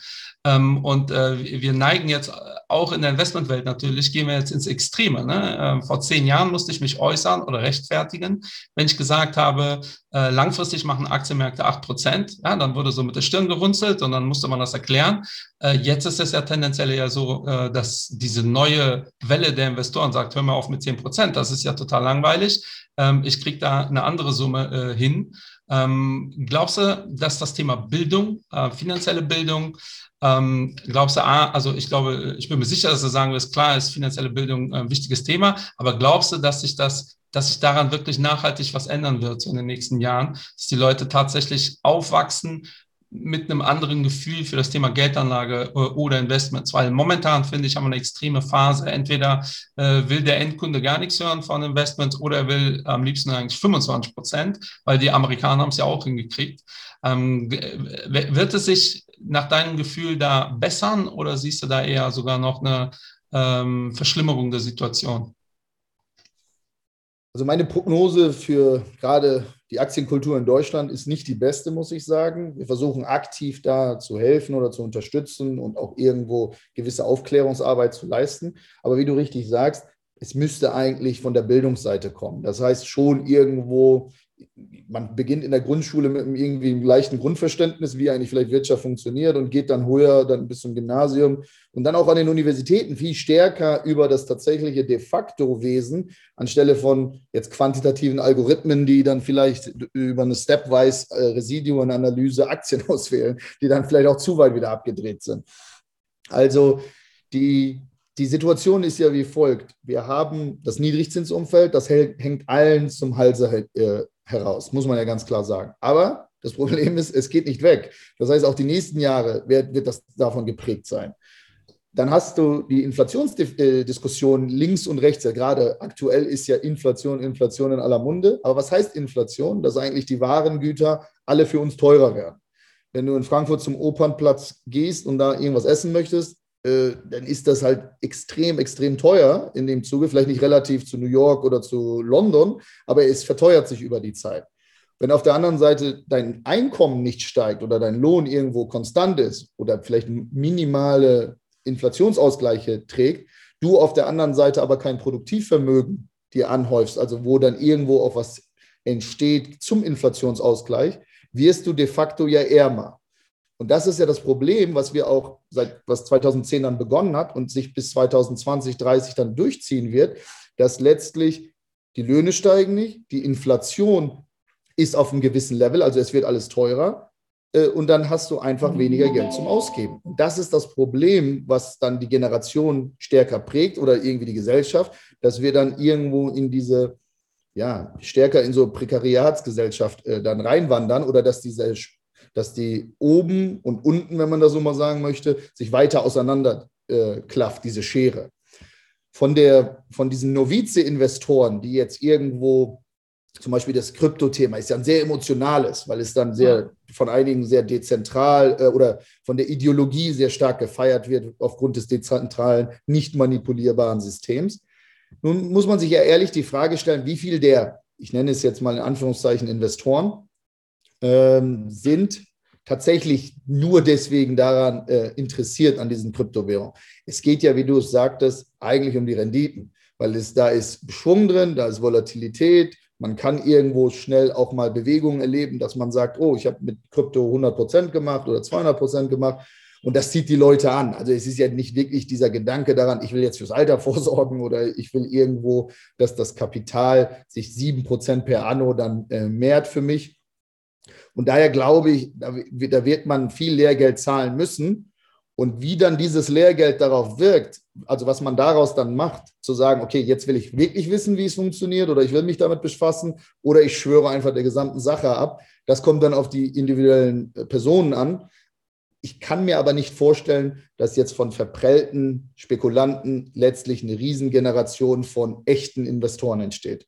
Speaker 2: Ähm, und äh, wir neigen jetzt auch in der Investmentwelt natürlich, gehen wir jetzt ins Extreme. Ne? Äh, vor zehn Jahren musste ich mich äußern oder rechtfertigen, wenn ich gesagt habe, äh, langfristig machen Aktienmärkte acht Prozent. Ja, dann wurde so mit der Stirn gerunzelt und dann musste man das erklären. Äh, jetzt ist es ja tendenziell ja so, äh, dass diese neue Welle der Investoren sagt, hör mal auf mit 10 Prozent, das ist ja total langweilig. Ähm, ich kriege da eine andere Summe äh, hin. Ähm, glaubst du, dass das Thema Bildung, finanzielle Bildung, ähm, glaubst du, also ich glaube, ich bin mir sicher, dass du sagen wirst, klar ist finanzielle Bildung ein wichtiges Thema, aber glaubst du, dass sich das dass sich daran wirklich nachhaltig was ändern wird in den nächsten Jahren, dass die Leute tatsächlich aufwachsen mit einem anderen Gefühl für das Thema Geldanlage äh, oder Investments, weil momentan finde ich, haben wir eine extreme Phase. Entweder äh, will der Endkunde gar nichts hören von Investments oder er will am liebsten eigentlich 25 Prozent, weil die Amerikaner haben es ja auch hingekriegt. Ähm, wird es sich nach deinem Gefühl da bessern oder siehst du da eher sogar noch eine ähm, Verschlimmerung der Situation?
Speaker 3: Also meine Prognose für gerade die Aktienkultur in Deutschland ist nicht die beste, muss ich sagen. Wir versuchen aktiv da zu helfen oder zu unterstützen und auch irgendwo gewisse Aufklärungsarbeit zu leisten. Aber wie du richtig sagst, es müsste eigentlich von der Bildungsseite kommen. Das heißt schon irgendwo man beginnt in der Grundschule mit irgendwie einem leichten Grundverständnis, wie eigentlich vielleicht Wirtschaft funktioniert und geht dann höher, dann bis zum Gymnasium und dann auch an den Universitäten viel stärker über das tatsächliche de facto Wesen anstelle von jetzt quantitativen Algorithmen, die dann vielleicht über eine Stepwise äh, Residuenanalyse Aktien auswählen, die dann vielleicht auch zu weit wieder abgedreht sind. Also die, die Situation ist ja wie folgt. Wir haben das Niedrigzinsumfeld, das hängt allen zum Halse äh, heraus, muss man ja ganz klar sagen. Aber das Problem ist, es geht nicht weg. Das heißt, auch die nächsten Jahre wird, wird das davon geprägt sein. Dann hast du die Inflationsdiskussion links und rechts. Ja, gerade aktuell ist ja Inflation, Inflation in aller Munde. Aber was heißt Inflation? Dass eigentlich die Warengüter alle für uns teurer werden. Wenn du in Frankfurt zum Opernplatz gehst und da irgendwas essen möchtest, dann ist das halt extrem, extrem teuer in dem Zuge. Vielleicht nicht relativ zu New York oder zu London, aber es verteuert sich über die Zeit. Wenn auf der anderen Seite dein Einkommen nicht steigt oder dein Lohn irgendwo konstant ist oder vielleicht minimale Inflationsausgleiche trägt, du auf der anderen Seite aber kein Produktivvermögen dir anhäufst, also wo dann irgendwo auch was entsteht zum Inflationsausgleich, wirst du de facto ja ärmer. Und das ist ja das Problem, was wir auch seit was 2010 dann begonnen hat und sich bis 2020, 30 dann durchziehen wird, dass letztlich die Löhne steigen nicht, die Inflation ist auf einem gewissen Level, also es wird alles teurer äh, und dann hast du einfach weniger Geld zum Ausgeben. Das ist das Problem, was dann die Generation stärker prägt oder irgendwie die Gesellschaft, dass wir dann irgendwo in diese ja, stärker in so Prekariatsgesellschaft äh, dann reinwandern oder dass diese dass die oben und unten, wenn man das so mal sagen möchte, sich weiter auseinander äh, diese Schere. Von, der, von diesen Novize-Investoren, die jetzt irgendwo, zum Beispiel das Krypto-Thema ist ja ein sehr emotionales, weil es dann sehr von einigen sehr dezentral äh, oder von der Ideologie sehr stark gefeiert wird aufgrund des dezentralen, nicht manipulierbaren Systems. Nun muss man sich ja ehrlich die Frage stellen, wie viel der, ich nenne es jetzt mal in Anführungszeichen Investoren, ähm, sind tatsächlich nur deswegen daran äh, interessiert an diesen Kryptowährungen. Es geht ja, wie du es sagtest, eigentlich um die Renditen, weil es da ist Schwung drin, da ist Volatilität, man kann irgendwo schnell auch mal Bewegungen erleben, dass man sagt, oh, ich habe mit Krypto 100 Prozent gemacht oder 200 Prozent gemacht. Und das zieht die Leute an. Also es ist ja nicht wirklich dieser Gedanke daran, ich will jetzt fürs Alter vorsorgen oder ich will irgendwo, dass das Kapital sich 7 Prozent per Anno dann äh, mehrt für mich. Und daher glaube ich, da, wird man viel Lehrgeld zahlen müssen. Und wie dann dieses Lehrgeld darauf wirkt, also was man daraus dann macht, zu sagen, okay, jetzt will ich wirklich wissen, wie es funktioniert oder ich will mich damit befassen oder ich schwöre einfach der gesamten Sache ab, das kommt dann auf die individuellen äh, Personen an. Ich kann mir aber nicht vorstellen, dass jetzt von verprellten Spekulanten letztlich eine Riesengeneration von echten Investoren entsteht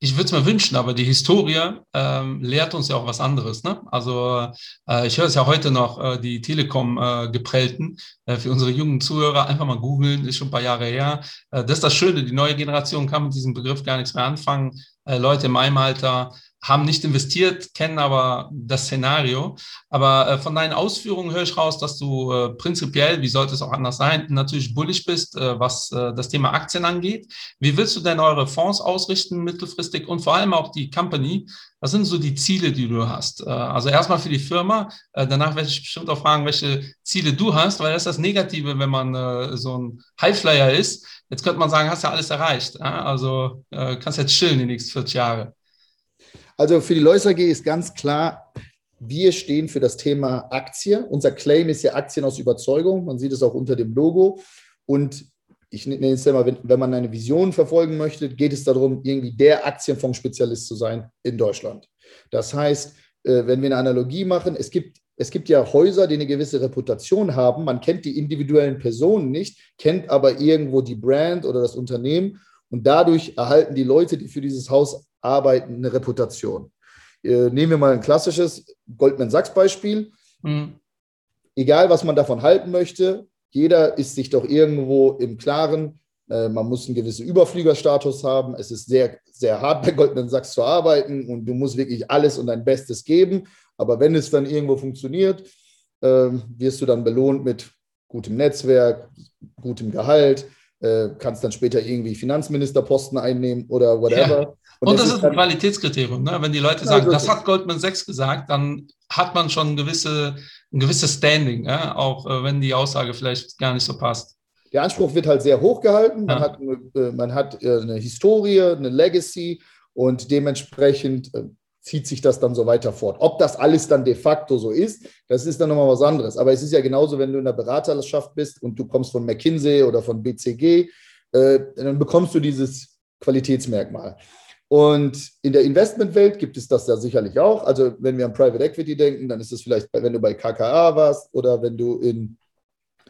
Speaker 2: ich würde es mir wünschen, aber die Historie ähm, lehrt uns ja auch was anderes. Ne? Also äh, ich höre es ja heute noch, äh, die Telekom-Geprellten. Äh, für unsere jungen Zuhörer einfach mal googeln, ist schon ein paar Jahre her. Äh, das ist das Schöne, die neue Generation kann mit diesem Begriff gar nichts mehr anfangen. Äh, Leute in meinem Alter haben nicht investiert, kennen aber das Szenario. Aber äh, von deinen Ausführungen höre ich raus, dass du äh, prinzipiell, wie sollte es auch anders sein, natürlich bullig bist, äh, was äh, das Thema Aktien angeht. Wie willst du denn eure Fonds ausrichten mittelfristig und vor allem auch die Company? Was sind so die Ziele, die du hast? Äh, also erstmal für die Firma, äh, danach werde ich bestimmt auch fragen, welche Ziele du hast, weil das ist das Negative, wenn man so ein Highflyer ist. Jetzt könnte man sagen, hast ja alles erreicht. Also kannst jetzt chillen die nächsten 40 Jahre.
Speaker 3: Also für die Lois AG ist ganz klar, wir stehen für das Thema Aktie. Unser Claim ist ja Aktien aus Überzeugung. Man sieht es auch unter dem Logo. Und ich nenne es mal, wenn, wenn man eine Vision verfolgen möchte, geht es darum, irgendwie der Aktienfondsspezialist zu sein in Deutschland. Das heißt, äh, wenn wir eine Analogie machen, es gibt, es gibt ja Häuser, die eine gewisse Reputation haben. Man kennt die individuellen Personen nicht, kennt aber irgendwo die Brand oder das Unternehmen. Und dadurch erhalten die Leute, die für dieses Haus arbeiten, eine Reputation. Äh, nehmen wir mal ein klassisches Goldman Sachs Beispiel. Mhm. Egal, was man davon halten möchte, jeder ist sich doch irgendwo im Klaren, äh, man muss einen gewissen Überfliegerstatus haben. Es ist sehr, sehr hart bei Goldman Sachs zu arbeiten und du musst wirklich alles und dein Bestes geben. Aber wenn es dann irgendwo funktioniert, äh, wirst du dann belohnt mit gutem Netzwerk, gutem Gehalt, äh, kannst dann später irgendwie Finanzministerposten einnehmen oder whatever. Ja.
Speaker 2: Und, und das, das, ist ein Qualitätskriterium. Ne? Wenn die Leute sagen, ja, das hat Goldman Sachs gesagt, dann hat man schon ein, gewisse, ein gewisses Standing, ja? auch äh, wenn die Aussage vielleicht gar nicht so passt.
Speaker 3: Der Anspruch wird halt sehr hoch gehalten. Man hat, äh, man hat äh, eine Historie, eine Legacy und dementsprechend zieht sich das dann so weiter fort. Ob das alles dann de facto so ist, das ist dann nochmal was anderes. Aber es ist ja genauso, wenn du in der Beraterschaft bist und du kommst von McKinsey oder von BCG, äh, dann bekommst du dieses Qualitätsmerkmal. Und in der Investmentwelt gibt es das ja sicherlich auch. Also wenn wir an Private Equity denken, dann ist es vielleicht, wenn du bei KKA warst oder wenn du in,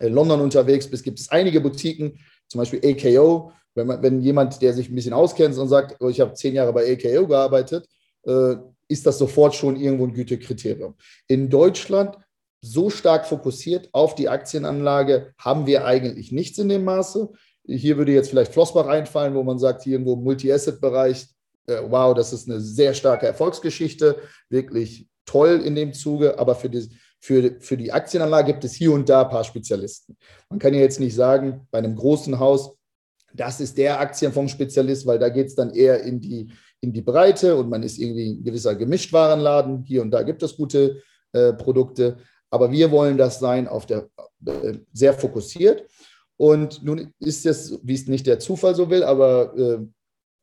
Speaker 3: London unterwegs bist, gibt es einige Boutiquen, zum Beispiel AKO. Wenn, man, wenn jemand, der sich ein bisschen auskennt und sagt, oh, ich habe zehn Jahre bei AKO gearbeitet, ist das sofort schon irgendwo ein Gütekriterium. In Deutschland so stark fokussiert auf die Aktienanlage haben wir eigentlich nichts in dem Maße. Hier würde jetzt vielleicht Flossbach einfallen, wo man sagt, hier irgendwo Multi-Asset-Bereich, äh, wow, das ist eine sehr starke Erfolgsgeschichte, wirklich toll in dem Zuge, aber für die, für, für die Aktienanlage gibt es hier und da ein paar Spezialisten. Man kann ja jetzt nicht sagen, bei einem großen Haus, das ist der Aktienfondsspezialist, weil da geht es dann eher in die, in die Breite und man ist irgendwie ein gewisser Gemischtwarenladen. Hier und da gibt es gute äh, Produkte, aber wir wollen das sein auf der äh, sehr fokussiert. Und nun ist es, wie es nicht der Zufall so will, aber äh,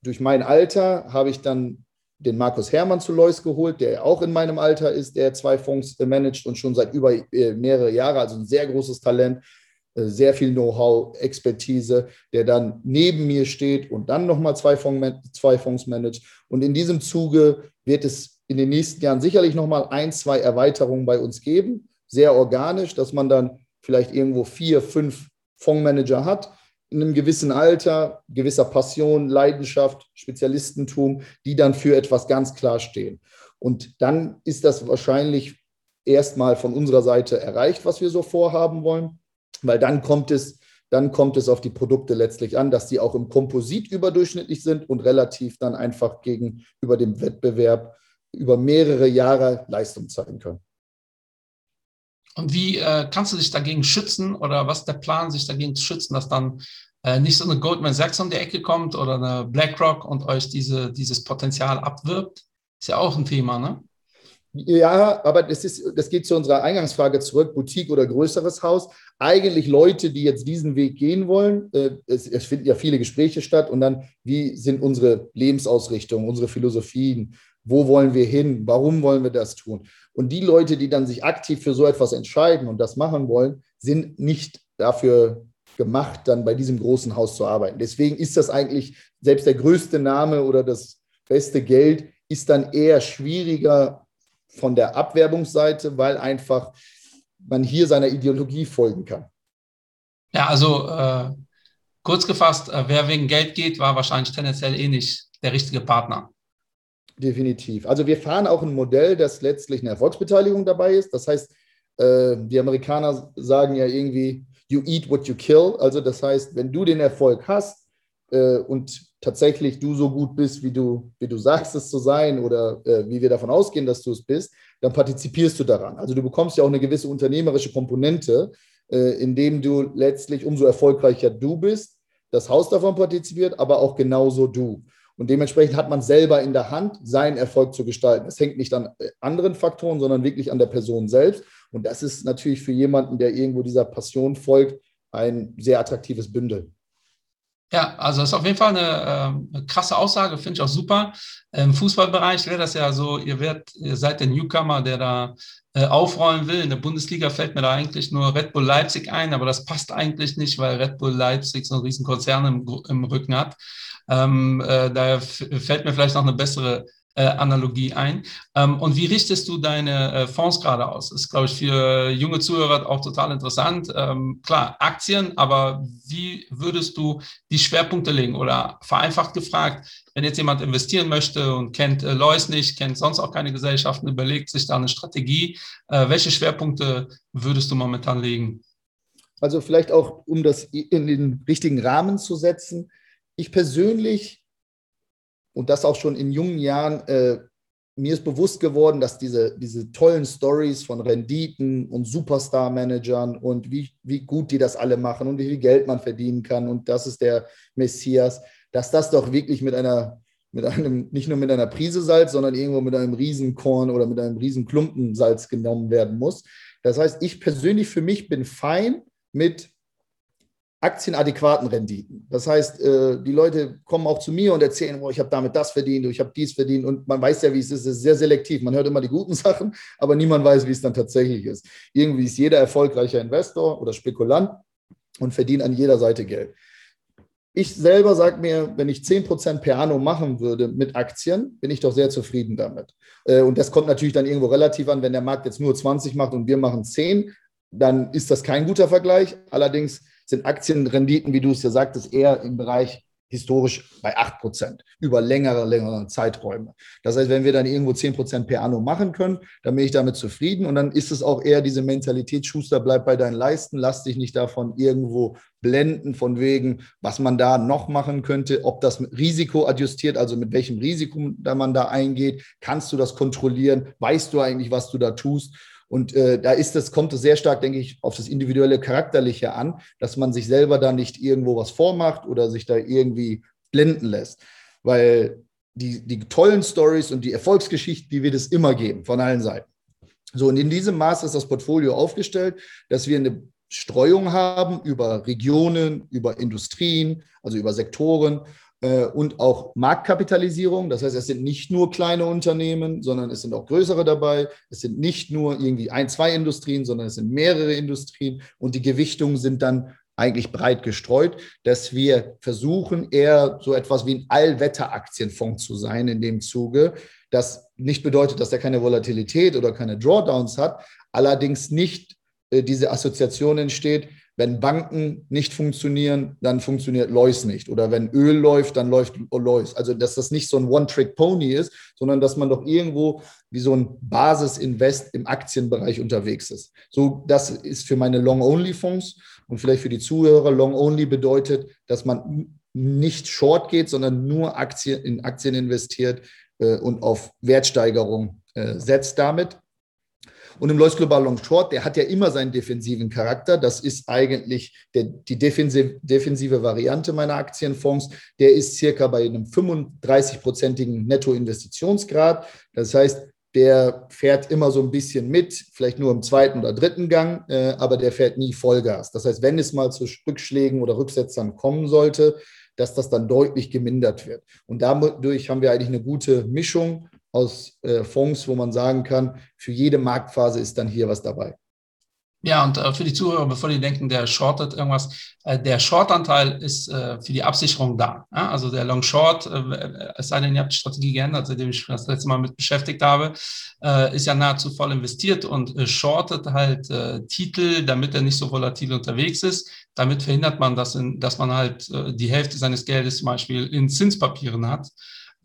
Speaker 3: durch mein Alter habe ich dann den Markus Hermann zu Lois geholt, der auch in meinem Alter ist, der zwei Fonds äh, managt und schon seit über äh, mehrere Jahre, also ein sehr großes Talent. Äh, sehr viel Know-how, Expertise, der dann neben mir steht und dann nochmal zwei, Fonds, zwei Fonds managt. Und in diesem Zuge wird es in den nächsten Jahren sicherlich nochmal ein, zwei Erweiterungen bei uns geben, sehr organisch, dass man dann vielleicht irgendwo vier, fünf Fondsmanager hat, in einem gewissen Alter, gewisser Passion, Leidenschaft, Spezialistentum, die dann für etwas ganz klar stehen. Und dann ist das wahrscheinlich erstmal von unserer Seite erreicht, was wir so vorhaben wollen weil dann kommt es dann kommt es auf die Produkte letztlich an, dass die auch im Komposit überdurchschnittlich sind und relativ dann einfach gegenüber dem Wettbewerb über mehrere Jahre Leistung zeigen können.
Speaker 2: Und wie äh, kannst du dich dagegen schützen oder was ist der Plan, sich dagegen zu schützen, dass dann äh, nicht so eine Goldman Sachs um die Ecke kommt oder eine BlackRock und euch diese, dieses Potenzial abwirbt? Ist ja auch ein Thema, ne?
Speaker 3: Ja, aber das, ist, das geht zu unserer Eingangsfrage zurück, Boutique oder größeres Haus. Eigentlich Leute, die jetzt diesen Weg gehen wollen, äh, es, es, finden ja viele Gespräche statt und dann, wie sind unsere Lebensausrichtungen, unsere Philosophien, wo wollen wir hin, warum wollen wir das tun? Und die Leute, die dann sich aktiv für so etwas entscheiden und das machen wollen, sind nicht dafür gemacht, dann bei diesem großen Haus zu arbeiten. Deswegen ist das eigentlich, selbst der größte Name oder das beste Geld ist dann eher schwieriger von der Abwerbungsseite, weil einfach man hier seiner Ideologie folgen kann.
Speaker 2: Ja, also äh, kurz gefasst, äh, wer wegen Geld geht, war wahrscheinlich tendenziell eh nicht der richtige Partner.
Speaker 3: Definitiv. Also wir fahren auch ein Modell, das letztlich eine Erfolgsbeteiligung dabei ist. Das heißt, äh, die Amerikaner sagen ja irgendwie, you eat what you kill. Also das heißt, wenn du den Erfolg hast äh, und tatsächlich du so gut bist, wie du, wie du sagst es zu sein oder äh, wie wir davon ausgehen, dass du es bist, dann partizipierst du daran. Also du bekommst ja auch eine gewisse unternehmerische Komponente, äh, indem du letztlich umso erfolgreicher du bist, das Haus davon partizipiert, aber auch genauso du. Und dementsprechend hat man selber in der Hand, seinen Erfolg zu gestalten. Es hängt nicht an äh, anderen Faktoren, sondern wirklich an der Person selbst. Und das ist natürlich für jemanden, der irgendwo dieser Passion folgt, ein sehr attraktives Bündel.
Speaker 2: Ja, also das ist auf jeden Fall eine, äh, eine krasse Aussage, finde ich auch super. Im Fußballbereich wäre das ja so, ihr, werdet, ihr seid der Newcomer, der da äh, aufrollen will. In der Bundesliga fällt mir da eigentlich nur Red Bull Leipzig ein, aber das passt eigentlich nicht, weil Red Bull Leipzig so einen riesen Konzern im, im Rücken hat. Ähm, äh, daher fällt mir vielleicht noch eine bessere Analogie ein. Ähm, und wie richtest du deine äh, Fonds gerade aus? Das ist, glaube ich, für junge Zuhörer auch total interessant. Ähm, klar, Aktien, aber wie würdest du die Schwerpunkte legen? Oder vereinfacht gefragt, wenn jetzt jemand investieren möchte und kennt äh, Lois nicht, kennt sonst auch keine Gesellschaften, überlegt sich da eine Strategie, äh, welche Schwerpunkte würdest du momentan legen?
Speaker 3: Also vielleicht auch, um das in den richtigen Rahmen zu setzen. Ich persönlich und das auch schon in jungen Jahren, äh, mir ist bewusst geworden, dass diese, diese tollen Stories von Renditen und Superstar-Managern und wie, wie gut die das alle machen und wie viel Geld man verdienen kann und das ist der Messias, dass das doch wirklich mit einer, mit einem, nicht nur mit einer Prise Salz, sondern irgendwo mit einem Riesenkorn oder mit einem Riesenklumpen Salz genommen werden muss. Das heißt, ich persönlich für mich bin fein mit aktienadäquaten Renditen. Das heißt, äh, die Leute kommen auch zu mir und erzählen, oh, ich habe damit das verdient, ich habe dies verdient und man weiß ja, wie es ist. Es ist sehr selektiv. Man hört immer die guten Sachen, aber niemand weiß, wie es dann tatsächlich ist. Irgendwie ist jeder erfolgreicher Investor oder Spekulant und verdient an jeder Seite Geld. Ich selber sage mir, wenn ich 10% per anno machen würde mit Aktien, bin ich doch sehr zufrieden damit. Äh, und das kommt natürlich dann irgendwo relativ an, wenn der Markt jetzt nur 20 macht und wir machen 10, dann ist das kein guter Vergleich. Allerdings sind Aktienrenditen, wie du es ja sagtest, eher im Bereich historisch bei 8 Prozent über längere, längere Zeiträume. Das heißt, wenn wir dann irgendwo 10 Prozent per Anno machen können, dann bin ich damit zufrieden. Und dann ist es auch eher diese Mentalität, Schuster, bleib bei deinen Leisten, lass dich nicht davon irgendwo blenden, von wegen, was man da noch machen könnte, ob das Risiko adjustiert, also mit welchem Risiko da man da eingeht, kannst du das kontrollieren, weißt du eigentlich, was du da tust und äh, da ist das, kommt es sehr stark, denke ich, auf das individuelle Charakterliche an, dass man sich selber da nicht irgendwo was vormacht oder sich da irgendwie blenden lässt. Weil die, die tollen Stories und die Erfolgsgeschichten, die wird es immer geben, von allen Seiten. So, und in diesem Maß ist das Portfolio aufgestellt, dass wir eine Streuung haben über Regionen, über Industrien, also über Sektoren und auch Marktkapitalisierung. Das heißt, es sind nicht nur kleine Unternehmen, sondern es sind auch größere dabei. Es sind nicht nur irgendwie ein, zwei Industrien, sondern es sind mehrere Industrien und die Gewichtungen sind dann eigentlich breit gestreut, dass wir versuchen, eher so etwas wie ein Allwetteraktienfonds zu sein in dem Zuge. Das nicht bedeutet, dass er keine Volatilität oder keine Drawdowns hat, allerdings nicht äh, diese Assoziation entsteht, wenn Banken nicht funktionieren, dann funktioniert Lois nicht. Oder wenn Öl läuft, dann läuft Lois. Also, dass das nicht so ein One-Trick-Pony ist, sondern dass man doch irgendwo wie so ein Basis-Invest im Aktienbereich unterwegs ist. So, das ist für meine Long-Only-Fonds und vielleicht für die Zuhörer. Long-Only bedeutet, dass man nicht short geht, sondern nur Aktien, in Aktien investiert äh, und auf Wertsteigerung äh, setzt damit. Und im Lois Global Long Short, der hat ja immer seinen defensiven Charakter. Das ist eigentlich der, die defensive, defensive Variante meiner Aktienfonds. Der ist circa bei einem 35-prozentigen Nettoinvestitionsgrad. Das heißt, der fährt immer so ein bisschen mit, vielleicht nur im zweiten oder dritten Gang, äh, aber der fährt nie Vollgas. Das heißt, wenn es mal zu Rückschlägen oder Rücksetzern kommen sollte, dass das dann deutlich gemindert wird. Und dadurch haben wir eigentlich eine gute Mischung aus äh, Fonds, wo man sagen kann, für jede Marktphase ist dann hier was dabei.
Speaker 2: Ja, und äh, für die Zuhörer, bevor die denken, der shortet irgendwas, äh, der Short-Anteil ist äh, für die Absicherung da. Ja? Also der Long Short, äh, es sei denn, ihr habt die Strategie geändert, seitdem ich das letzte Mal mit beschäftigt habe, äh, ist ja nahezu voll investiert und äh, shortet halt Titel, damit er nicht so volatil unterwegs ist. Damit verhindert man, dass, in, dass man halt die Hälfte seines Geldes zum Beispiel in Zinspapieren hat,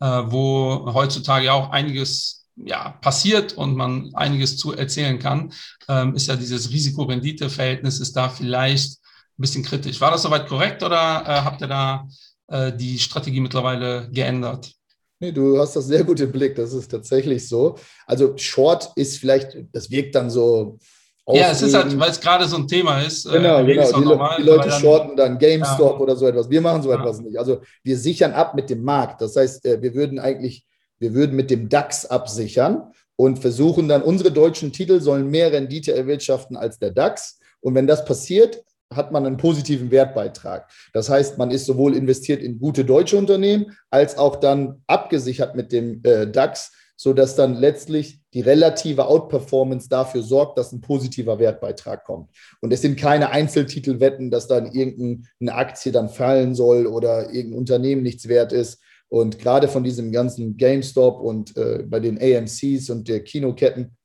Speaker 2: wo heutzutage auch einiges ja, passiert und man einiges zu erzählen kann, ähm, ist ja dieses Risiko-Rendite-Verhältnis ist da vielleicht ein bisschen kritisch. War das soweit korrekt oder äh, habt ihr da äh, die Strategie mittlerweile geändert?
Speaker 3: Nee, du hast das sehr gut im Blick, das ist tatsächlich so. Also Short ist vielleicht, das wirkt dann so.
Speaker 2: Ja, es ist halt, weil es gerade so ein Thema ist.
Speaker 3: Äh, genau, genau. Die, normal, die, Leute shorten dann GameStop ja. oder so etwas. Wir machen so ja. etwas nicht. Also wir sichern ab mit dem Markt. Das heißt, äh, wir würden eigentlich wir würden mit dem DAX absichern und versuchen dann, unsere deutschen Titel sollen mehr Rendite erwirtschaften als der DAX. Und wenn das passiert, hat man einen positiven Wertbeitrag. Das heißt, man ist sowohl investiert in gute deutsche Unternehmen als auch dann abgesichert mit dem äh, DAX, sodass dann letztlich die relative Outperformance dafür sorgt, dass ein positiver Wertbeitrag kommt. Und es sind keine Einzeltitelwetten, dass dann irgendeine Aktie dann fallen soll oder irgendein Unternehmen nichts wert ist, und gerade von diesem ganzen GameStop und äh, bei den AMCs und der Kinoketten,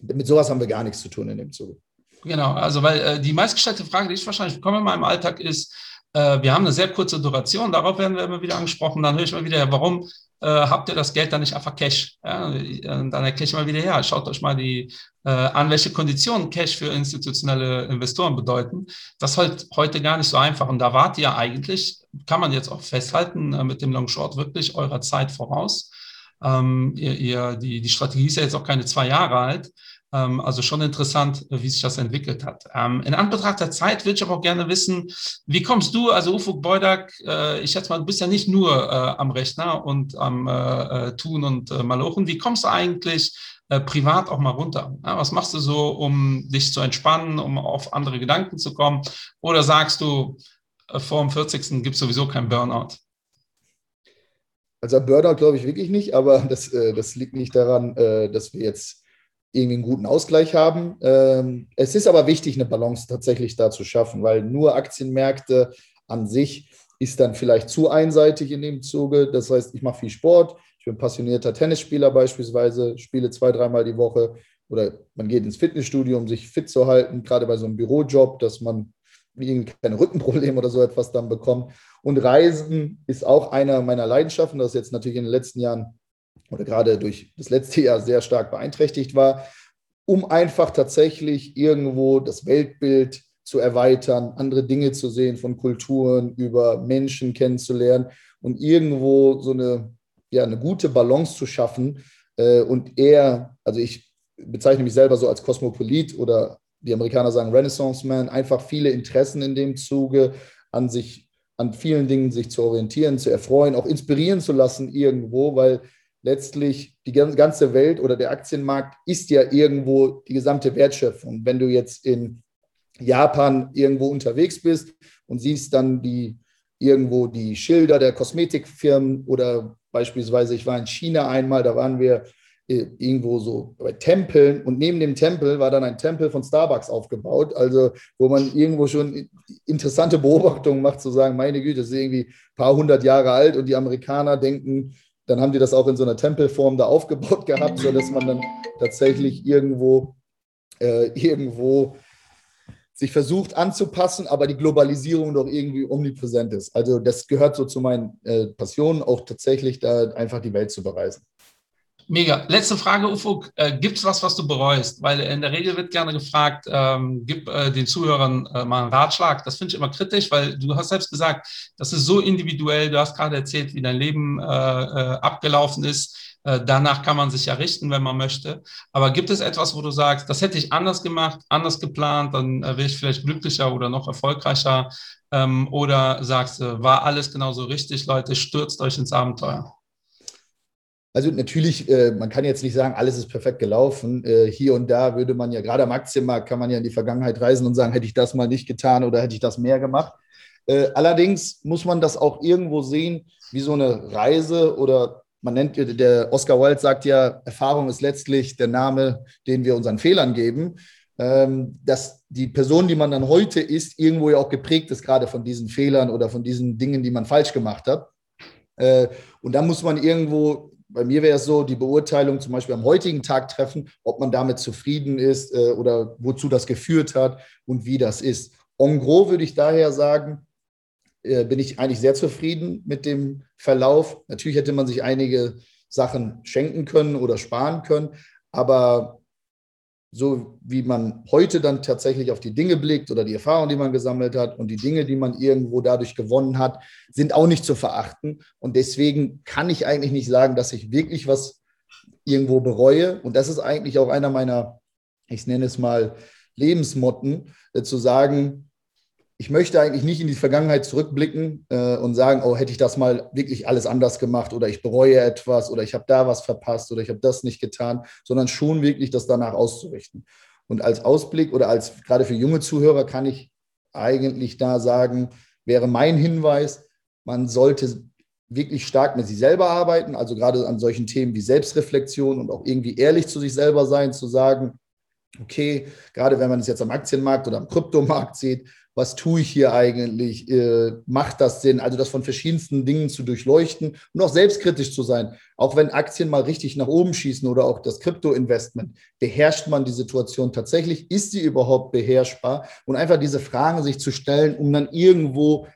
Speaker 3: mit sowas haben wir gar nichts zu tun in dem Zuge.
Speaker 2: Genau, also weil äh, die meistgestellte Frage, die ich wahrscheinlich bekomme in meinem Alltag, ist, äh, wir haben eine sehr kurze Duration, darauf werden wir immer wieder angesprochen. Dann höre ich mal wieder, warum äh, habt ihr das Geld dann nicht einfach Cash? Ja, dann erkläre ich mal wieder her. Schaut euch mal die äh, an, welche Konditionen Cash für institutionelle Investoren bedeuten. Das ist halt heute gar nicht so einfach. Und da wart ihr eigentlich, kann man jetzt auch festhalten, äh, mit dem Long Short wirklich eurer Zeit voraus. Ähm, ihr, ihr, die, die Strategie ist ja jetzt auch keine zwei Jahre alt. Ähm, also schon interessant, wie sich das entwickelt hat. Ähm, in Anbetracht der Zeit würde ich aber auch gerne wissen, wie kommst du, also Ufuk Beudak, äh, ich schätze mal, du bist ja nicht nur äh, am Rechner und am äh, Tun und Malochen. Wie kommst du eigentlich privat auch mal runter? was machst du so, um dich zu entspannen, um auf andere Gedanken zu kommen? Oder sagst du, vor dem 40. gibt es sowieso keinen Burnout?
Speaker 3: Also Burnout glaube ich wirklich nicht, aber das, das liegt nicht daran, dass wir jetzt irgendwie einen guten Ausgleich haben. Ähm, es ist aber wichtig, eine Balance tatsächlich da zu schaffen, weil nur Aktienmärkte an sich ist dann vielleicht zu einseitig in dem Zuge. Das heißt, ich mache viel Sport, ich bin passionierter Tennisspieler beispielsweise, spiele zwei, dreimal die Woche oder man geht ins Fitnessstudio, um sich fit zu halten, gerade bei so einem Bürojob, dass man keine Rückenprobleme oder so etwas dann bekommt. Und Reisen ist auch einer meiner Leidenschaften, das ist jetzt natürlich in den letzten Jahren oder gerade durch das letzte Jahr sehr stark beeinträchtigt war, um einfach tatsächlich irgendwo das Weltbild zu erweitern, andere Dinge zu sehen, von Kulturen über Menschen kennenzulernen und irgendwo so eine, ja, eine gute Balance zu schaffen. Äh, und eher, also ich bezeichne mich selber so als Kosmopolit oder die Amerikaner sagen Renaissance Man, einfach viele Interessen in dem Zuge, an sich, an vielen Dingen sich zu orientieren, zu erfreuen, auch inspirieren zu lassen irgendwo, weil letztlich die ganze Welt oder der Aktienmarkt ist ja irgendwo die gesamte Wertschöpfung. Wenn du jetzt in Japan irgendwo unterwegs bist und siehst dann die irgendwo die Schilder der Kosmetikfirmen oder beispielsweise, ich war in China einmal, da waren wir äh, irgendwo so bei Tempeln und neben dem Tempel war dann ein Tempel von Starbucks aufgebaut, also wo man irgendwo schon interessante Beobachtungen macht, zu sagen, meine Güte, das ist irgendwie ein paar hundert Jahre alt und die Amerikaner denken, dann haben die das auch in so einer Tempelform da aufgebaut gehabt, sodass man dann tatsächlich irgendwo, äh, irgendwo sich versucht anzupassen, aber die Globalisierung doch irgendwie omnipräsent ist. Also das gehört so zu meinen äh, Passionen, auch tatsächlich da einfach die Welt zu bereisen.
Speaker 2: Mega. Letzte Frage, Ufuk. Äh, gibt es was, was du bereust? Weil in der Regel wird gerne gefragt, ähm, gib äh, den Zuhörern äh, mal einen Ratschlag. Das finde ich immer kritisch, weil du hast selbst gesagt, das ist so individuell. Du hast gerade erzählt, wie dein Leben äh, äh, abgelaufen ist. Äh, danach kann man sich ja richten, wenn man möchte. Aber gibt es etwas, wo du sagst, das hätte ich anders gemacht, anders geplant, dann wäre ich vielleicht glücklicher oder noch erfolgreicher? Ähm, oder sagst du, war alles genauso richtig, Leute, stürzt euch ins Abenteuer?
Speaker 3: Also natürlich, äh, man kann jetzt nicht sagen, alles ist perfekt gelaufen. Äh, hier und da würde man ja, gerade am Aktienmarkt, kann man ja in die Vergangenheit reisen und sagen, hätte ich das mal nicht getan oder hätte ich das mehr gemacht. Äh, allerdings muss man das auch irgendwo sehen, wie so eine Reise oder man nennt, der Oscar Wilde sagt ja, Erfahrung ist letztlich der Name, den wir unseren Fehlern geben. Ähm, dass die Person, die man dann heute ist, irgendwo ja auch geprägt ist, gerade von diesen Fehlern oder von diesen Dingen, die man falsch gemacht hat. Äh, und da muss man irgendwo bei mir wäre es so, die Beurteilung zum Beispiel am heutigen Tag treffen, ob man damit zufrieden ist äh, oder wozu das geführt hat und wie das ist. En gros würde ich daher sagen, äh, bin ich eigentlich sehr zufrieden mit dem Verlauf. Natürlich hätte man sich einige Sachen schenken können oder sparen können, aber so wie man heute dann tatsächlich auf die Dinge blickt oder die Erfahrungen, die man gesammelt hat und die Dinge, die man irgendwo dadurch gewonnen hat, sind auch nicht zu verachten. Und deswegen kann ich eigentlich nicht sagen, dass ich wirklich was irgendwo bereue. Und das ist eigentlich auch einer meiner, ich nenne es mal, Lebensmotten, äh, zu sagen, ich möchte eigentlich nicht in die Vergangenheit zurückblicken äh, und sagen, oh, hätte ich das mal wirklich alles anders gemacht oder ich bereue etwas oder ich habe da was verpasst oder ich habe das nicht getan, sondern schon wirklich das danach auszurichten. Und als Ausblick oder als gerade für junge Zuhörer kann ich eigentlich da sagen, wäre mein Hinweis, man sollte wirklich stark mit sich selber arbeiten, also gerade an solchen Themen wie Selbstreflexion und auch irgendwie ehrlich zu sich selber sein, zu sagen, okay, gerade wenn man es jetzt am Aktienmarkt oder am Kryptomarkt sieht, was tue ich hier eigentlich? Äh, macht das Sinn? Also das von verschiedensten Dingen zu durchleuchten und auch selbstkritisch zu sein. Auch wenn Aktien mal richtig nach oben schießen oder auch das Krypto-Investment, beherrscht man die Situation tatsächlich? Ist sie überhaupt beherrschbar? Und einfach diese Fragen sich zu stellen, um dann irgendwo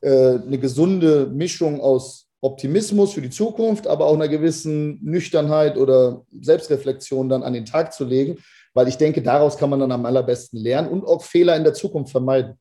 Speaker 3: äh, eine gesunde Mischung aus Optimismus für die Zukunft, aber auch einer gewissen Nüchternheit oder Selbstreflexion dann an den Tag zu legen, weil ich denke, daraus kann man dann am allerbesten lernen und auch Fehler in der Zukunft vermeiden.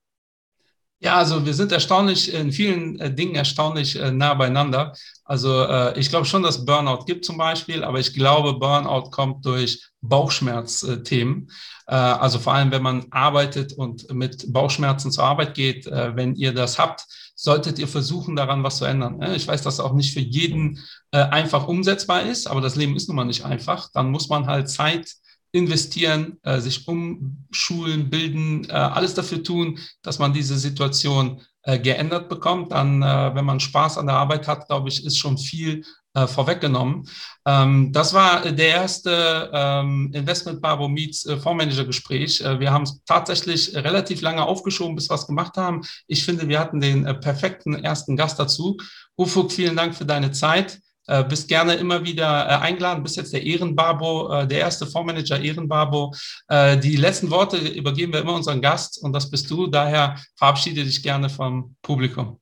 Speaker 2: Ja, also wir sind erstaunlich, in vielen äh, Dingen erstaunlich äh, nah beieinander. Also äh, ich glaube schon, dass Burnout gibt zum Beispiel, aber ich glaube, Burnout kommt durch Bauchschmerzthemen. also vor allem, wenn man arbeitet und mit Bauchschmerzen zur Arbeit geht, wenn ihr das habt, solltet ihr versuchen, daran was zu ändern. Ich weiß, dass das auch nicht für jeden einfach umsetzbar ist, aber das Leben ist nun mal nicht einfach. Dann muss man halt Zeit investieren, äh, sich umschulen, bilden, äh, alles dafür tun, dass man diese Situation äh, geändert bekommt. Dann, äh, wenn man Spaß an der Arbeit hat, glaube ich, ist schon viel äh, vorweggenommen. Ähm, das war der erste ähm, Investment Barbo Meets äh, Fondsmanager Gespräch. wir haben es tatsächlich relativ lange aufgeschoben, bis wir es gemacht haben. Ich finde, wir hatten den perfekten ersten Gast dazu. Ufuk, vielen Dank für deine Zeit. Äh, bist gerne immer wieder äh, eingeladen, bist jetzt der Ehrenbabo, äh, der erste Fondsmanager Ehrenbabo. Äh, die letzten Worte übergeben wir immer unseren Gast und das bist du. Daher verabschiede dich gerne vom Publikum.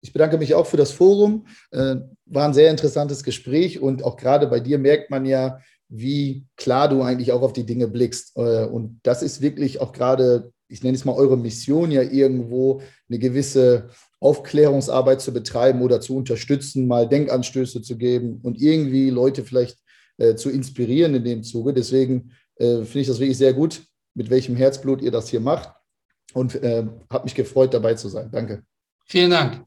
Speaker 3: Ich bedanke mich auch für das Forum. Äh, war ein sehr interessantes Gespräch und auch gerade bei dir merkt man ja, wie klar du eigentlich auch auf die Dinge blickst. Äh, und das ist wirklich auch gerade, ich nenne es mal eure Mission ja irgendwo, eine gewisse Aufklärungsarbeit zu betreiben oder zu unterstützen, mal Denkanstöße zu geben und irgendwie Leute vielleicht äh, zu inspirieren in dem Zuge. Deswegen äh, finde ich das wirklich sehr gut, mit welchem Herzblut ihr das hier macht und äh, habe mich gefreut, dabei zu sein. Danke.
Speaker 2: Vielen Dank.